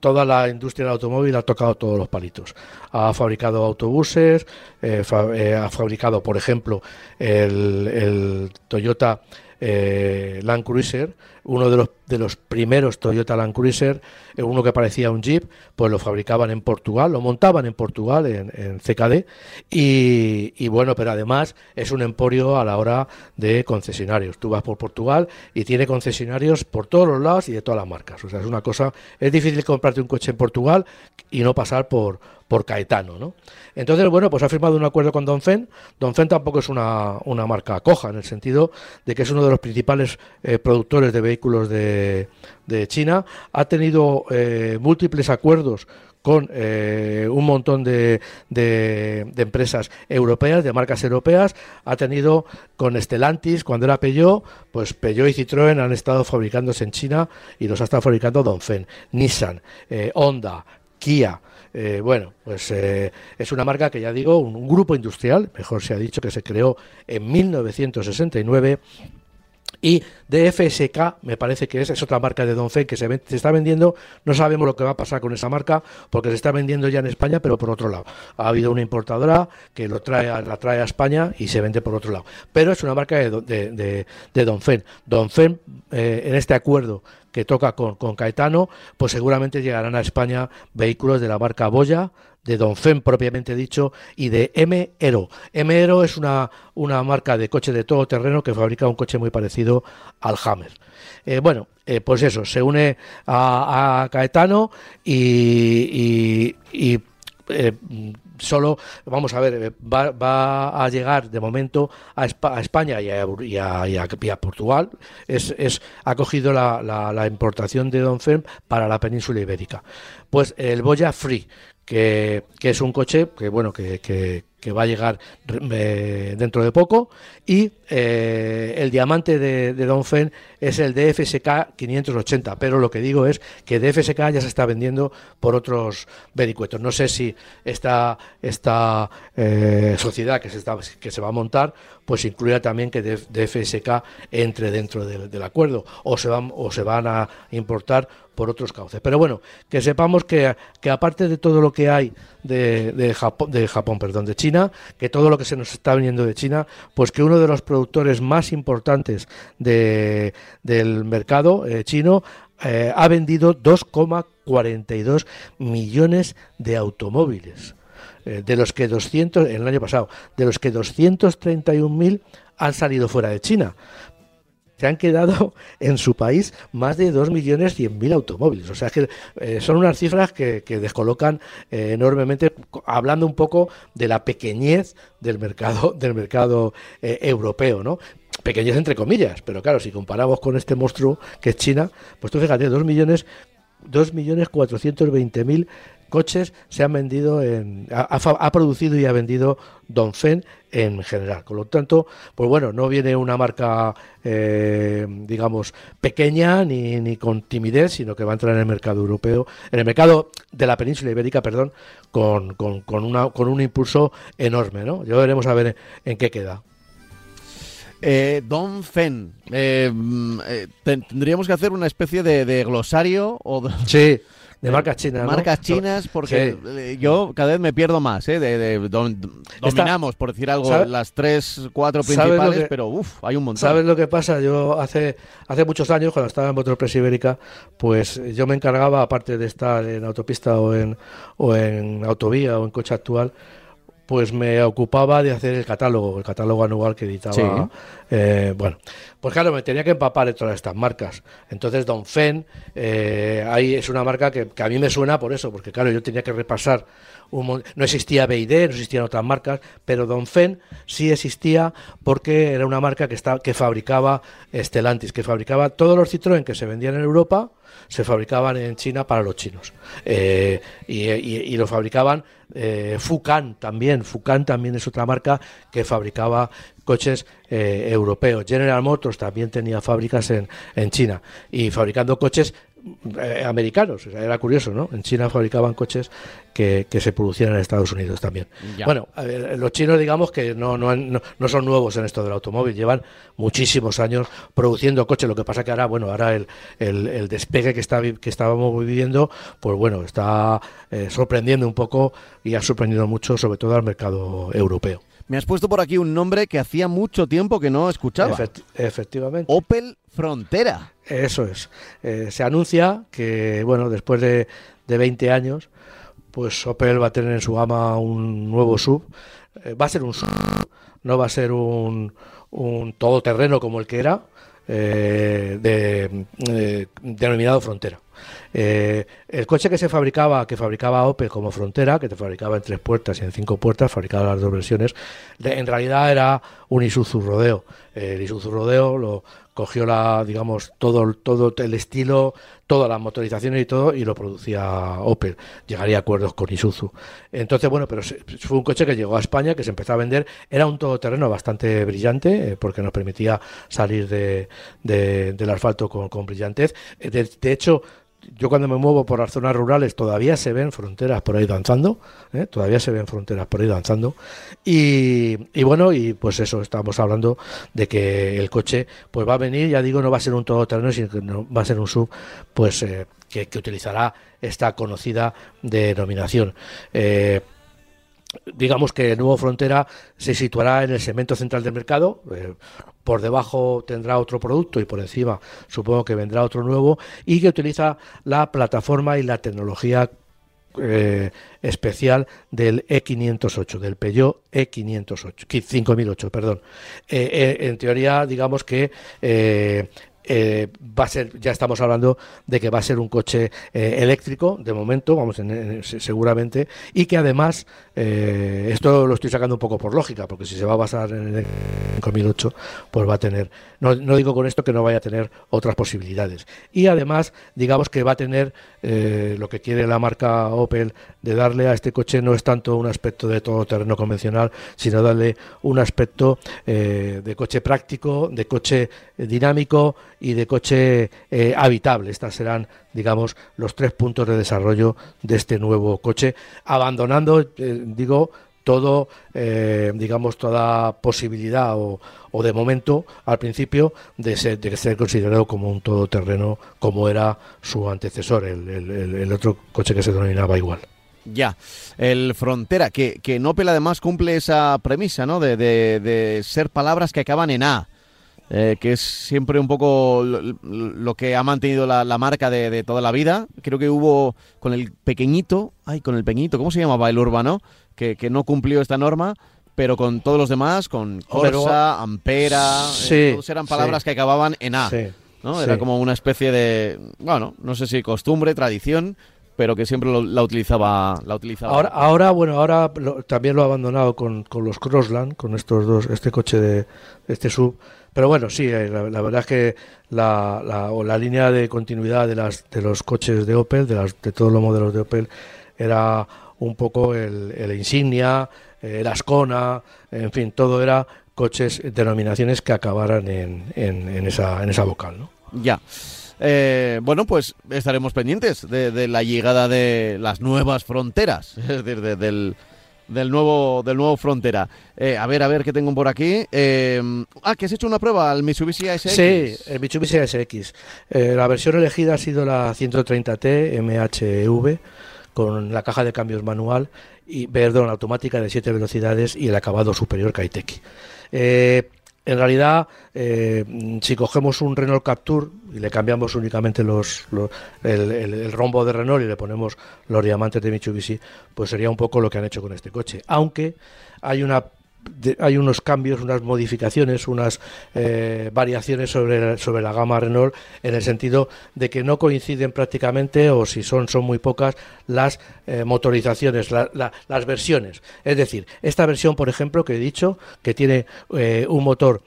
toda la industria del automóvil ha tocado todos los palitos. Ha fabricado autobuses, eh, eh, ha fabricado, por ejemplo, el, el Toyota eh, Land Cruiser, uno de los, de los primeros Toyota Land Cruiser, eh, uno que parecía un Jeep, pues lo fabricaban en Portugal, lo montaban en Portugal, en, CKD, y, bueno, pero además es un emporio a la hora de concesionarios. Tú vas por Portugal y tiene concesionarios por todos los lados y de todas las marcas. O sea, es una cosa, es difícil comprarte un coche en Portugal y no pasar por, por Caetano, ¿no? Entonces, bueno, pues ha firmado un acuerdo con Dongfeng. Dongfeng tampoco es una, una marca coja, en el sentido de que es uno de los principales eh, productores de vehículos de, China. Ha tenido eh, múltiples acuerdos con eh, un montón de, de- empresas europeas, de marcas europeas. Ha tenido con Stellantis, cuando era Peugeot, pues Peugeot y Citroën han estado fabricándose en China y los ha estado fabricando Dongfeng, Nissan, eh, Honda, Kia. Bueno, pues es una marca que ya digo, un, un grupo industrial, mejor se ha dicho, que se creó en 1969 y DFSK, me parece que es, otra marca de Dongfeng que se, está vendiendo. No sabemos lo que va a pasar con esa marca porque se está vendiendo ya en España, pero por otro lado. Ha habido una importadora que lo trae, la trae a España y se vende por otro lado. Pero es una marca de, de, de, de Dongfeng. Dongfeng, eh, en este acuerdo que toca con, con Caetano, pues seguramente llegarán a España vehículos de la marca Boya, de Dongfeng propiamente dicho, y de M Aero. M es una, una marca de coche de todo terreno que fabrica un coche muy parecido al Hammer. Eh, bueno, eh, pues eso, se une a, Caetano y, y- y, eh, solo, vamos a ver, va, va a llegar de momento a, Espa- a España y a, y a- Portugal. Es, es- ha cogido la, la- la importación de Dongfeng para la península ibérica. Pues el Boya Free, que, que es un coche que bueno que, que- que va a llegar eh, dentro de poco. Y eh, el diamante de, de Dongfeng es el DFSK 580 pero lo que digo es que DFSK ya se está vendiendo por otros vericuetos. No sé si esta esta eh, sociedad que se está que se va a montar pues incluya también que DF- DFSK entre dentro del, del acuerdo o se van o se van a importar por otros cauces. Pero bueno, que sepamos que, que aparte de todo lo que hay de, de Japón, de Japón, perdón, de China, China, que todo lo que se nos está viniendo de China, pues que uno de los productores más importantes de, del mercado eh, chino eh, ha vendido 2,42 millones de automóviles, eh, de los que 200, en el año pasado, de los que 231.000 han salido fuera de China se han quedado en su país más de 2.100.000 automóviles. O sea que eh, son unas cifras que, descolocan eh, enormemente, hablando un poco de la pequeñez del mercado, del mercado eh, europeo, ¿no? Pequeñez entre comillas, pero claro, si comparamos con este monstruo que es China, pues tú fíjate, 2 millones 2.420.000 coches se han vendido en ha, producido y ha vendido Dongfeng en general. Con lo tanto, pues bueno, no viene una marca, eh, digamos, pequeña ni, ni, con timidez, sino que va a entrar en el mercado europeo, en el mercado de la península ibérica, perdón, con, con, con, una, con un impulso enorme, ¿no? Ya veremos a ver en, qué queda. Eh, Don Fen, eh, mm, eh, tendríamos que hacer una especie de, de glosario o sí de marcas chinas. Marcas chinas, porque eh, yo cada vez me pierdo más. ¿eh? De, dominamos, por decir algo, las tres, cuatro principales, pero uff, hay un montón. ¿Sabes lo que pasa? Yo hace, hace muchos años, cuando estaba en Motorpress Ibérica, pues yo me encargaba, aparte de estar en autopista o en, o en autovía o en coche actual, pues me ocupaba de hacer el catálogo, el catálogo anual que editaba. Eh, bueno, pues claro, me tenía que empapar de todas estas marcas. Entonces, Don Fen, eh, ahí es una marca que, a mí me suena por eso, porque claro, yo tenía que repasar. No existía BID, no existían otras marcas, pero Don Fen sí existía porque era una marca que, que fabricaba Stellantis, que fabricaba todos los Citroën que se vendían en Europa, se fabricaban en China para los chinos. Eh, y, lo fabricaban eh, Fucan también. Fucan también es otra marca que fabricaba coches eh, europeos. General Motors también tenía fábricas en, en China y fabricando coches eh, americanos. era curioso, ¿no? En China fabricaban coches que, se producían en Estados Unidos también. Bueno, los chinos, digamos que no, no, no, son nuevos en esto del automóvil, llevan muchísimos años produciendo coches. Lo que pasa que ahora, bueno, ahora el, el, despegue que, está, que estábamos viviendo, pues bueno, está eh, sorprendiendo un poco y ha sorprendido mucho, sobre todo al mercado europeo. Me has puesto por aquí un nombre que hacía mucho tiempo que no escuchaba. efectivamente. Opel Frontera. Eso es. Eh, se anuncia que, bueno, después de, de 20 años, pues Opel va a tener en su gama un nuevo sub. Eh, va a ser un sub, no va a ser un, un todoterreno como el que era, eh, de, denominado Frontera. El coche que se fabricaba, que fabricaba Opel como Frontera, que te fabricaba en tres puertas y en cinco puertas, fabricaba las dos versiones, en realidad era un Isuzu Rodeo. el Isuzu Rodeo lo cogió la, digamos, todo, todo el estilo, todas las motorizaciones y todo, y lo producía Opel. Llegaría a acuerdos con Isuzu. Entonces, bueno, pero fue un coche que llegó a España, que se empezó a vender. Era un todoterreno bastante brillante, eh, porque nos permitía salir de, del asfalto con, con brillantez. Eh, de hecho, yo cuando me muevo por las zonas rurales todavía se ven fronteras por ahí danzando, ¿eh? todavía se ven fronteras por ahí danzando. Y, bueno, y pues eso, estamos hablando de que el coche pues va a venir, ya digo, no va a ser un todoterreno, sino que no, va a ser un sub, pues eh, que, utilizará esta conocida denominación. Eh, digamos que el nuevo Frontera se situará en el segmento central del mercado. Eh, por debajo tendrá otro producto y por encima supongo que vendrá otro nuevo y que utiliza la plataforma y la tecnología eh, especial del E508, del Peugeot E508, 5008, perdón. Eh, en teoría, digamos que eh, va a ser, ya estamos hablando de que va a ser un coche eh, eléctrico, de momento, vamos, en, seguramente, y que además, eh, esto lo estoy sacando un poco por lógica, porque si se va a basar en el 5008, pues va a tener, no, no, digo con esto que no vaya a tener otras posibilidades. Y además, digamos que va a tener lo que quiere la marca Opel de darle a este coche no es tanto un aspecto de todo terreno convencional, sino darle un aspecto de coche práctico, de coche dinámico, y de coche eh, habitable. Estas serán, digamos, los tres puntos de desarrollo de este nuevo coche, abandonando, eh, digo, todo, eh, digamos, toda posibilidad o, o, de momento, al principio, de ser, de ser considerado como un todoterreno como era su antecesor, el, el otro coche que se denominaba igual. Ya, el Frontera, que, que Opel además cumple esa premisa, ¿no? De, de, de ser palabras que acaban en A. Eh, que es siempre un poco lo, lo que ha mantenido la, la marca de, de, toda la vida. Creo que hubo con el pequeñito, ay, con el pequeñito, ¿cómo se llamaba el urbano? Que, que no cumplió esta norma, pero con todos los demás, con Corsa, Ampera, Sí, eh, todos eran palabras sí. que acababan en A. Sí, ¿no? Era como una especie de, bueno, no sé si costumbre, tradición, pero que siempre lo- la utilizaba, la utilizaba. Ahora, ahora, bueno, ahora lo- también lo ha abandonado con, con los Crossland, con estos dos, este coche de este sub. Pero bueno, sí, eh, la, la verdad es que la, la, o la línea de continuidad de, las, de los coches de Opel, de, las, de todos los modelos de Opel, era un poco el, el Insignia, eh, el Ascona, en fin, todo era coches, denominaciones que acabaran en, en, en esa, en esa vocal, ¿no? Ya. Eh, bueno, pues estaremos pendientes de, la llegada de las nuevas fronteras, es decir, de- del, del nuevo del nuevo frontera. Eh, a ver, a ver qué tengo por aquí. Eh, ah, que has hecho una prueba al Mitsubishi ASX. Sí, el Mitsubishi ASX. La versión elegida ha sido la 130T MHV con la caja de cambios manual y perdón, automática de 7 velocidades y el acabado superior Kaiteki. Eh, en realidad, eh, si cogemos un Renault Capture y le cambiamos únicamente los, los- el, el- el rombo de Renault y le ponemos los diamantes de Mitsubishi, pues sería un poco lo que han hecho con este coche. Aunque hay una de- hay unos cambios, unas modificaciones, unas eh, variaciones sobre, sobre la gama Renault en el sentido de que no coinciden prácticamente o si son son muy pocas las eh, motorizaciones, la- la- las versiones. Es decir, esta versión, por ejemplo, que he dicho que tiene eh, un motor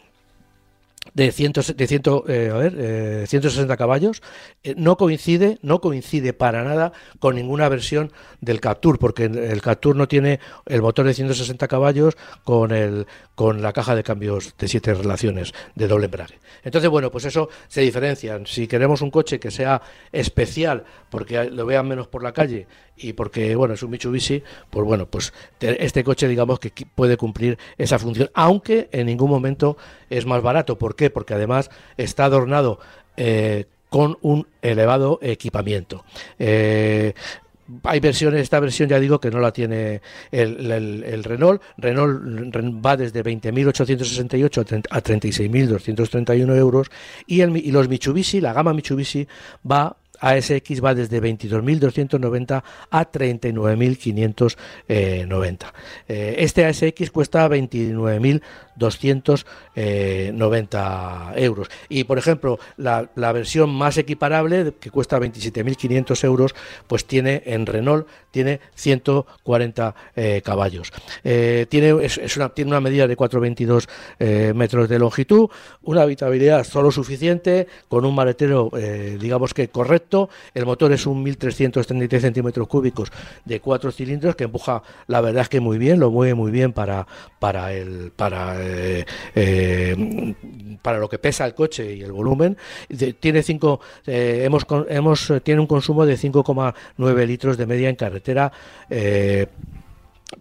de, 100, de 100, eh, a ver, eh, 160 caballos, eh, no coincide, no coincide para nada con ninguna versión del Captur, porque el, Captur no tiene el motor de 160 caballos con el con la caja de cambios de siete relaciones de doble embrague. Entonces, bueno, pues eso se diferencian. Si queremos un coche que sea especial, porque lo vean menos por la calle y porque, bueno, es un Mitsubishi, pues bueno, pues te- este coche, digamos que puede cumplir esa función, aunque en ningún momento es más barato. ¿Por qué? Porque además está adornado eh, con un elevado equipamiento. Eh, hay versiones, esta versión ya digo que no la tiene el, el- Renault. Renault va desde 20.868 a 30 a 36.231 euros y, el, y los Mitsubishi, la gama Mitsubishi va ASX va desde 22.290 a 39.590. Eh, este ASX cuesta 29.290 euros. Y, por ejemplo, la, versión más equiparable, que cuesta 27.500 euros, pues tiene en Renault tiene 140 eh, caballos. Eh, tiene, es, una, tiene una medida de 4,22 eh, metros de longitud, una habitabilidad solo suficiente, con un maletero, digamos que correcto. El motor es un 1.333 centímetros cúbicos de cuatro cilindros que empuja, la verdad es que muy bien, lo mueve muy bien para, para, el, para, eh, eh, para lo que pesa el coche y el volumen. Tiene, cinco, eh, hemos, hemos, tiene un consumo de 5,9 litros de media en carretera.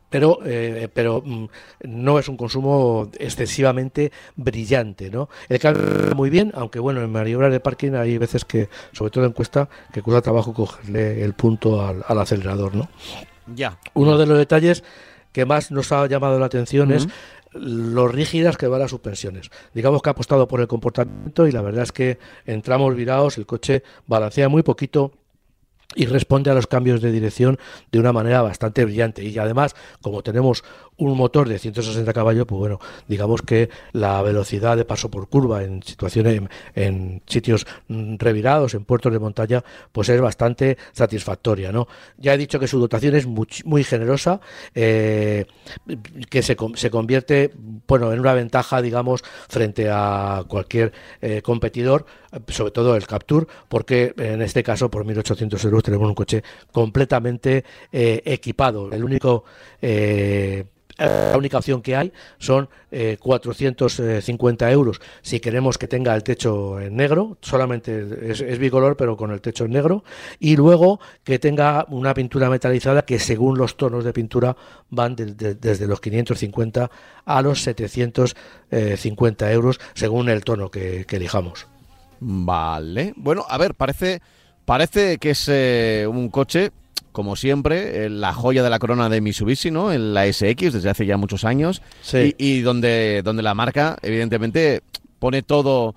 Pero eh, pero mm, no es un consumo excesivamente brillante no el cambio muy bien aunque bueno en maniobras de parking hay veces que sobre todo en cuesta que cuesta trabajo cogerle el punto al, al acelerador no Ya. uno de los detalles que más nos ha llamado la atención es lo rígidas que van las suspensiones. Digamos que ha apostado por el comportamiento y la verdad es que en tramos virados el coche balancea muy poquito y responde a los cambios de dirección de una manera bastante brillante. Y además, como tenemos un motor de 160 caballos, pues bueno, digamos que la velocidad de paso por curva en situaciones, en, sitios mm, revirados, en puertos de montaña, pues es bastante satisfactoria, ¿no? Ya he dicho que su dotación es muy, generosa, eh, que se, con- se convierte, bueno, en una ventaja, digamos, frente a cualquier eh, competidor, sobre todo el Capture, porque en este caso por 1.800 euros tenemos un coche completamente eh, equipado. El único la única opción que hay son eh, 450 euros si queremos que tenga el techo en negro, solamente es, bicolor pero con el techo en negro, y luego que tenga una pintura metalizada que según los tonos de pintura van de- de- desde los 550 a los 750 euros según el tono que, que elijamos. Vale. Bueno, a ver, parece, parece que es eh, un coche como siempre, eh, la joya de la corona de Mitsubishi, ¿no? En la SX desde hace ya muchos años. Sí. Y, y donde, donde la marca, evidentemente, pone todo,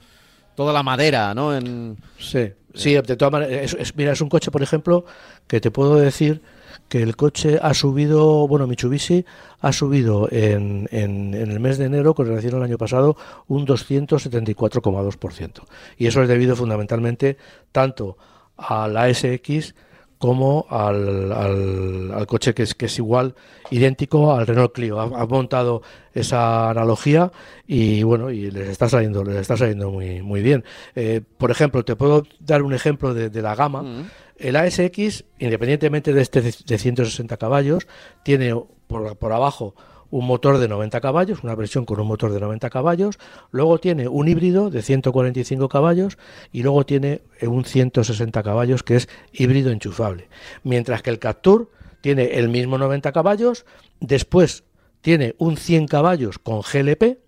toda la madera, ¿no? En, Sí, sí, de todas maneras, es- es- mira, es un coche, por ejemplo, que te puedo decir que el coche ha subido, bueno, Mitsubishi ha subido en, en, en el mes de enero con relación al año pasado un 274,2%. Y eso es debido fundamentalmente tanto a la SX como al, al, al coche que es, que es igual, idéntico al Renault Clio. Ha, ha montado esa analogía y bueno, y les está saliendo, les está saliendo muy, muy bien. Eh, por ejemplo, te puedo dar un ejemplo de, de la gama. Mm. El ASX, independientemente de este de 160 caballos, tiene por, por abajo un motor de 90 caballos, una versión con un motor de 90 caballos, luego tiene un híbrido de 145 caballos y luego tiene eh, un 160 caballos que es híbrido enchufable. Mientras que el Captur tiene el mismo 90 caballos, después tiene un 100 caballos con GLP,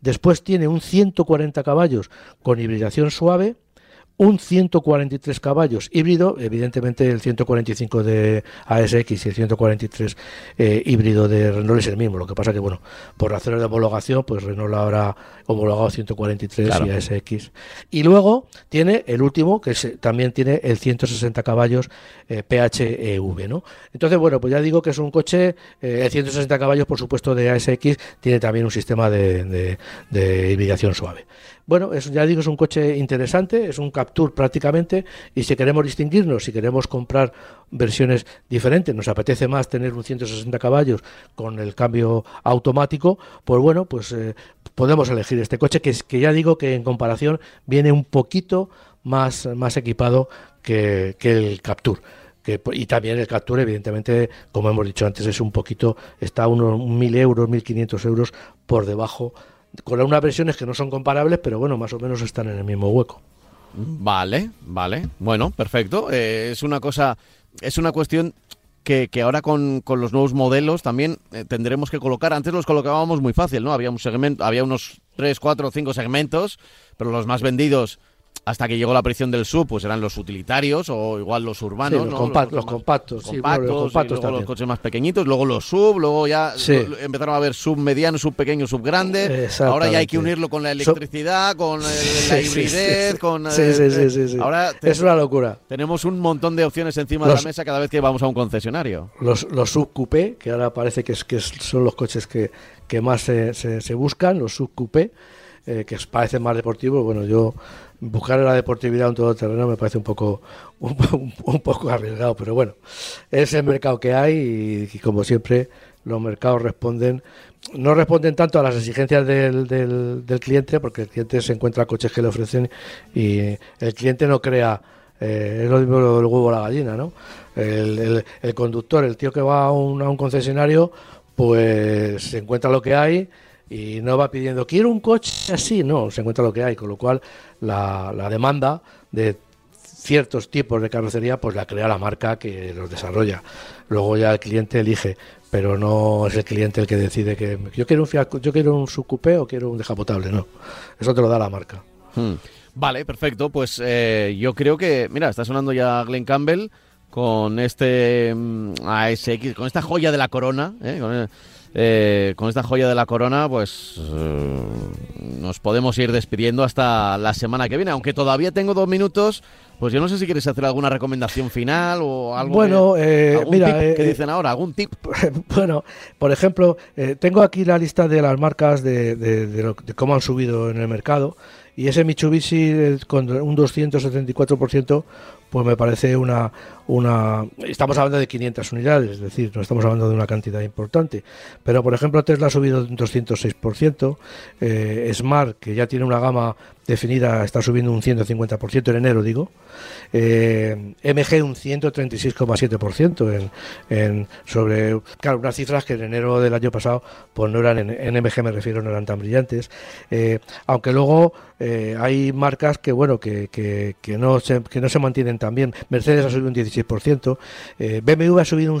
después tiene un 140 caballos con hibridación suave, un 143 caballos híbrido, evidentemente el 145 de ASX y el 143 eh, híbrido de Renault es el mismo, lo que pasa que bueno, por razones de homologación, pues Renault habrá homologado 143 Claro. y ASX. Y luego tiene el último, que es- también tiene el 160 caballos eh, PHEV, ¿no? Entonces, bueno, pues ya digo que es un coche, eh, el 160 caballos, por supuesto, de ASX, tiene también un sistema de, de- de hibridación suave. Bueno, es, ya digo, es un coche interesante, es un Captur prácticamente, y si queremos distinguirnos, si queremos comprar versiones diferentes, nos apetece más tener un 160 caballos con el cambio automático, pues bueno, pues eh, podemos elegir este coche, que, es, que ya digo que en comparación viene un poquito más, más equipado que, que el Captur. Que, y también el Captur, evidentemente, como hemos dicho antes, es un poquito, está a unos 1.000 euros, 1.500 euros por debajo, con unas versiones que no son comparables, pero bueno, más o menos están en el mismo hueco. Vale, vale. Bueno, perfecto. Eh, es una cosa, es una cuestión que, que ahora con, con los nuevos modelos también eh, tendremos que colocar. Antes los colocábamos muy fácil, ¿no? Había un segmento, había unos 3, 4, 5 segmentos, pero los más vendidos hasta que llegó la aparición del sub, pues eran los utilitarios o igual los urbanos, Sí, los ¿no? compa- los compactos, compactos, bueno, los y compactos luego los coches más pequeñitos, luego los sub, luego ya Sí. empezaron a haber sub mediano, sub pequeño, sub grande. Ahora ya hay que unirlo con la electricidad, con el- la hibridez, con eh. Ahora Es una locura. tenemos un montón de opciones encima de la mesa cada vez que vamos a un concesionario. Los, los subcoupé, que ahora parece que, es, que son los coches que, que más se, se, se buscan, los subcoupé, eh, que parecen más deportivos. Bueno, yo buscar la deportividad en todo terreno me parece un poco un, un- un poco arriesgado, pero bueno, es el mercado que hay y, como siempre los mercados responden no responden tanto a las exigencias del, del, cliente porque el cliente se encuentra coches que le ofrecen y el cliente no crea eh, es lo mismo del huevo o la gallina, ¿no? El, el- el conductor, el tío que va a un, a un concesionario, pues se encuentra lo que hay y no va pidiendo, quiero un coche así, no, se encuentra lo que hay, con lo cual la, la demanda de ciertos tipos de carrocería, pues la crea la marca que los desarrolla. Luego ya el cliente elige, pero no es el cliente el que decide que yo quiero un Fiat, yo quiero un subcoupé o quiero un descapotable, no. Eso te lo da la marca. Hmm. Vale, perfecto. Pues eh, yo creo que, mira, está sonando ya Glenn Campbell con este mm, ASX, con esta joya de la corona, ¿eh? con, eh, con esta joya de la corona, pues eh, nos podemos ir despidiendo hasta la semana que viene. Aunque todavía tengo dos minutos, pues yo no sé si quieres hacer alguna recomendación final o algo. Bueno, que, eh, algún mira, tip eh, que dicen ahora, algún tip. Bueno, por ejemplo, eh, tengo aquí la lista de las marcas de, de- de lo- de cómo han subido en el mercado y ese Mitsubishi con un 274%, pues me parece una, una... Estamos hablando de 500 unidades, es decir, no estamos hablando de una cantidad importante. Pero, por ejemplo, Tesla ha subido un 206%, eh, Smart, que ya tiene una gama definida, está subiendo un 150% en enero, digo. Eh, MG un 136,7% en, en sobre claro unas cifras que en enero del año pasado pues no eran en, en MG me refiero no eran tan brillantes Eh, aunque luego hay marcas que bueno que, que, que no se, que no se mantienen tan bien Mercedes ha subido un 16% eh, BMW ha subido un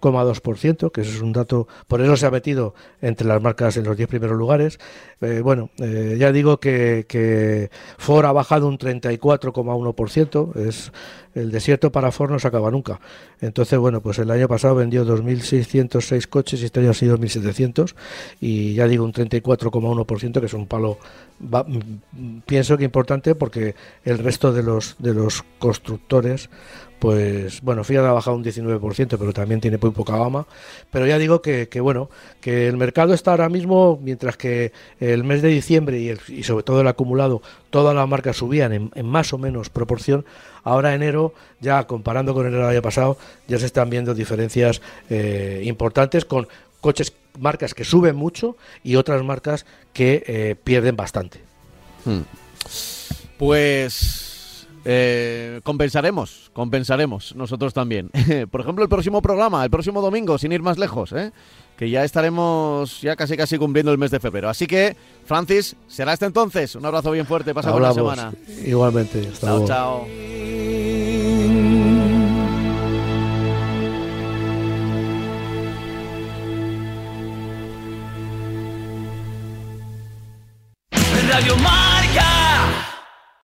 2,2%, que eso es un dato, por eso se ha metido entre las marcas en los 10 primeros lugares. Eh, bueno, eh, ya digo que, que Ford ha bajado un 34,1%, es el desierto para Ford no se acaba nunca. Entonces, bueno, pues el año pasado vendió 2.606 coches y este año ha sido 1.700 y ya digo un 34,1% que es un palo, pienso que importante porque el resto de los, de los constructores pues bueno, Fiat ha bajado un 19%, pero también tiene muy poca gama. Pero ya digo que, bueno, que el mercado está ahora mismo, mientras que el mes de diciembre y, y sobre todo el acumulado, todas las marcas subían en, más o menos proporción. Ahora enero, ya comparando con enero del año pasado, ya se están viendo diferencias eh, importantes con coches, marcas que suben mucho y otras marcas que eh, pierden bastante. Hmm. Pues eh, compensaremos, compensaremos nosotros también. Por ejemplo, el próximo programa, el próximo domingo, sin ir más lejos, ¿eh? que ya estaremos ya casi casi cumpliendo el mes de febrero. Así que, Francis, será hasta entonces. Un abrazo bien fuerte, pasa buena semana. Igualmente, hasta chao, chao. Radio Mar